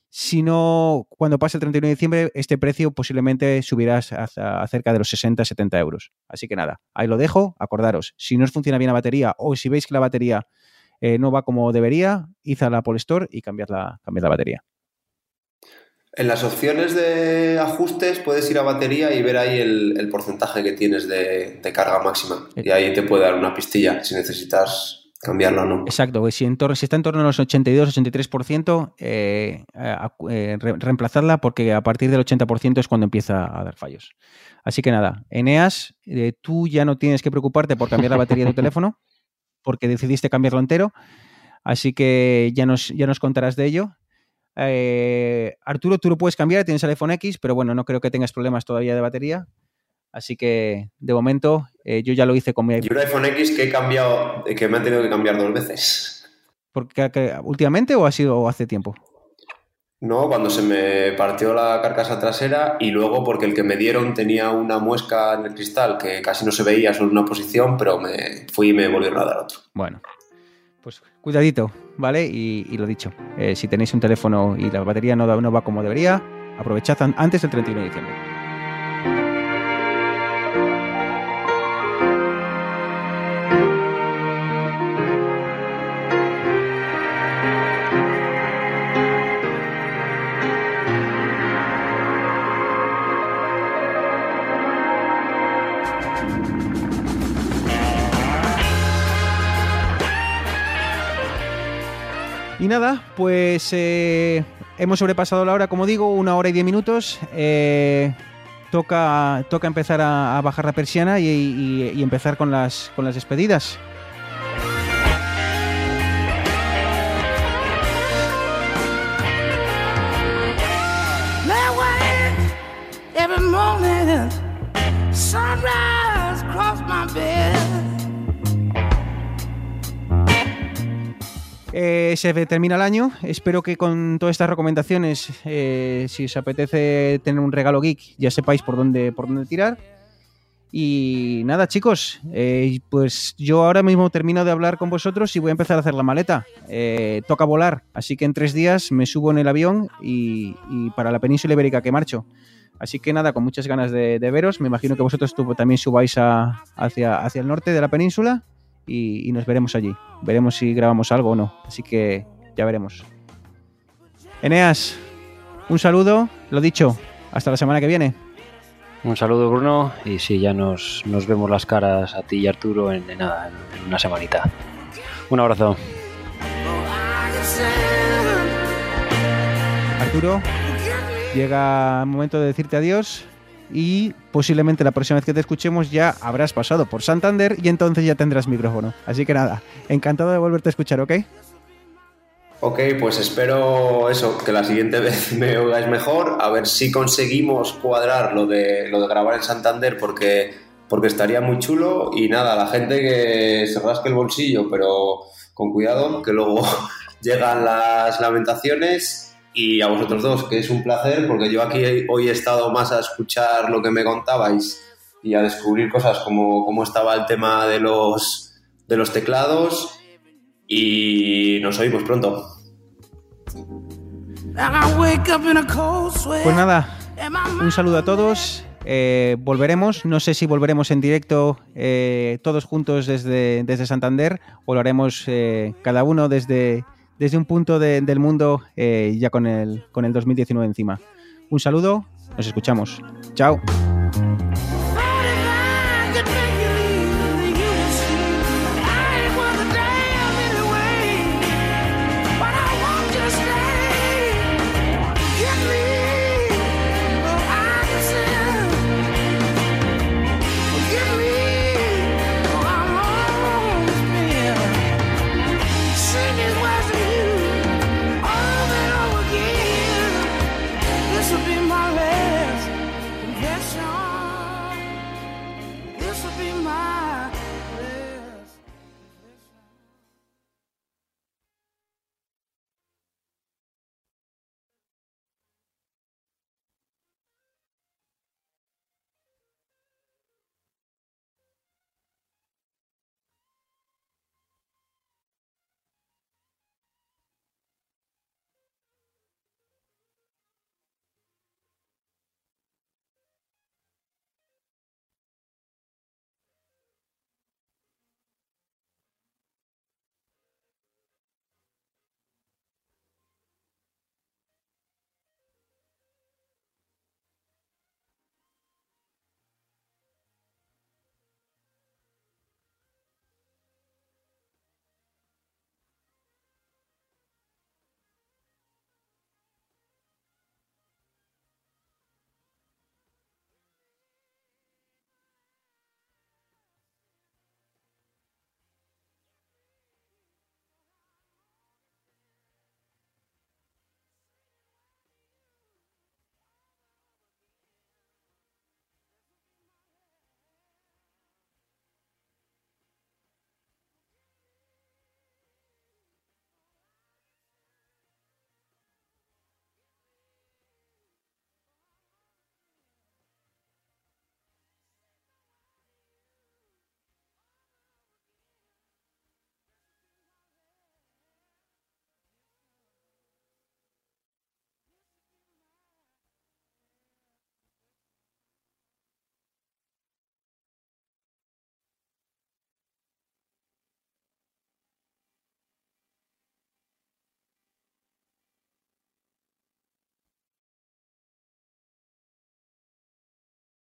si no, cuando pase el 31 de diciembre, este precio posiblemente subirá a, cerca de los 60-70 euros. Así que nada, ahí lo dejo. Acordaros, si no os funciona bien la batería o si veis que la batería eh, no va como debería, id a la Store y cambiad la, la batería. En las opciones de ajustes puedes ir a batería y ver ahí el, porcentaje que tienes de, de, carga máxima. Y ahí te puede dar una pistilla si necesitas cambiarlo no. Exacto, si, si está en torno a los 82-83%, eh, eh, reemplazarla porque a partir del 80% es cuando empieza a dar fallos. Así que nada, Eneas, eh, tú ya no tienes que preocuparte por cambiar la batería de tu teléfono porque decidiste cambiarlo entero, así que ya nos, ya nos contarás de ello. Arturo, tú lo puedes cambiar, tienes el iPhone X, pero bueno, no creo que tengas problemas todavía de batería. Así que de momento eh, yo ya lo hice con mi iPhone. Y un iPhone X que he cambiado, que me han tenido que cambiar dos veces. Porque, ¿Últimamente o ha sido hace tiempo? No, cuando se me partió la carcasa trasera y luego porque el que me dieron tenía una muesca en el cristal que casi no se veía, solo una posición, pero me fui y me volvieron a dar otro. Bueno, pues cuidadito, ¿vale? Y, lo dicho, eh, si tenéis un teléfono y la batería no, no va como debería, aprovechad antes del 31 de diciembre. Nada, pues eh, hemos sobrepasado la hora, como digo, una hora y diez minutos. Eh, toca, toca empezar a, bajar la persiana y, empezar con las, con las despedidas. Eh, se termina el año. Espero que con todas estas recomendaciones, eh, si os apetece tener un regalo geek, ya sepáis por dónde, por dónde tirar. Y nada, chicos, eh, pues yo ahora mismo termino de hablar con vosotros y voy a empezar a hacer la maleta. toca volar, así que en tres días me subo en el avión y, para la península ibérica que marcho. Así que nada, con muchas ganas de, veros. Me imagino que vosotros también subáis hacia, hacia el norte de la península y, nos veremos allí. Veremos si grabamos algo o no. Así que ya veremos. Eneas, un saludo, lo dicho, hasta la semana que viene. Un saludo Bruno y si ya nos, vemos las caras a ti y Arturo en, nada, en una semanita. Un abrazo. Arturo, llega el momento de decirte adiós y posiblemente la próxima vez que te escuchemos ya habrás pasado por Santander y entonces ya tendrás micrófono. Así que nada, encantado de volverte a escuchar, ¿ok? Ok, pues espero eso, que la siguiente vez me oigáis mejor, a ver si conseguimos cuadrar lo de, lo de grabar en Santander porque, porque estaría muy chulo y nada, la gente que se rasque el bolsillo, pero con cuidado, que luego llegan las lamentaciones y a vosotros dos, que es un placer, porque yo aquí hoy he estado más a escuchar lo que me contabais y a descubrir cosas como cómo estaba el tema de los, de los teclados y nos oímos pronto. Pues nada, un saludo a todos. Eh, volveremos, no sé si volveremos en directo eh, todos juntos desde, desde Santander o lo haremos eh, cada uno desde, desde un punto de- del mundo eh, ya con el, con el 2019 encima. Un saludo, nos escuchamos. Chao.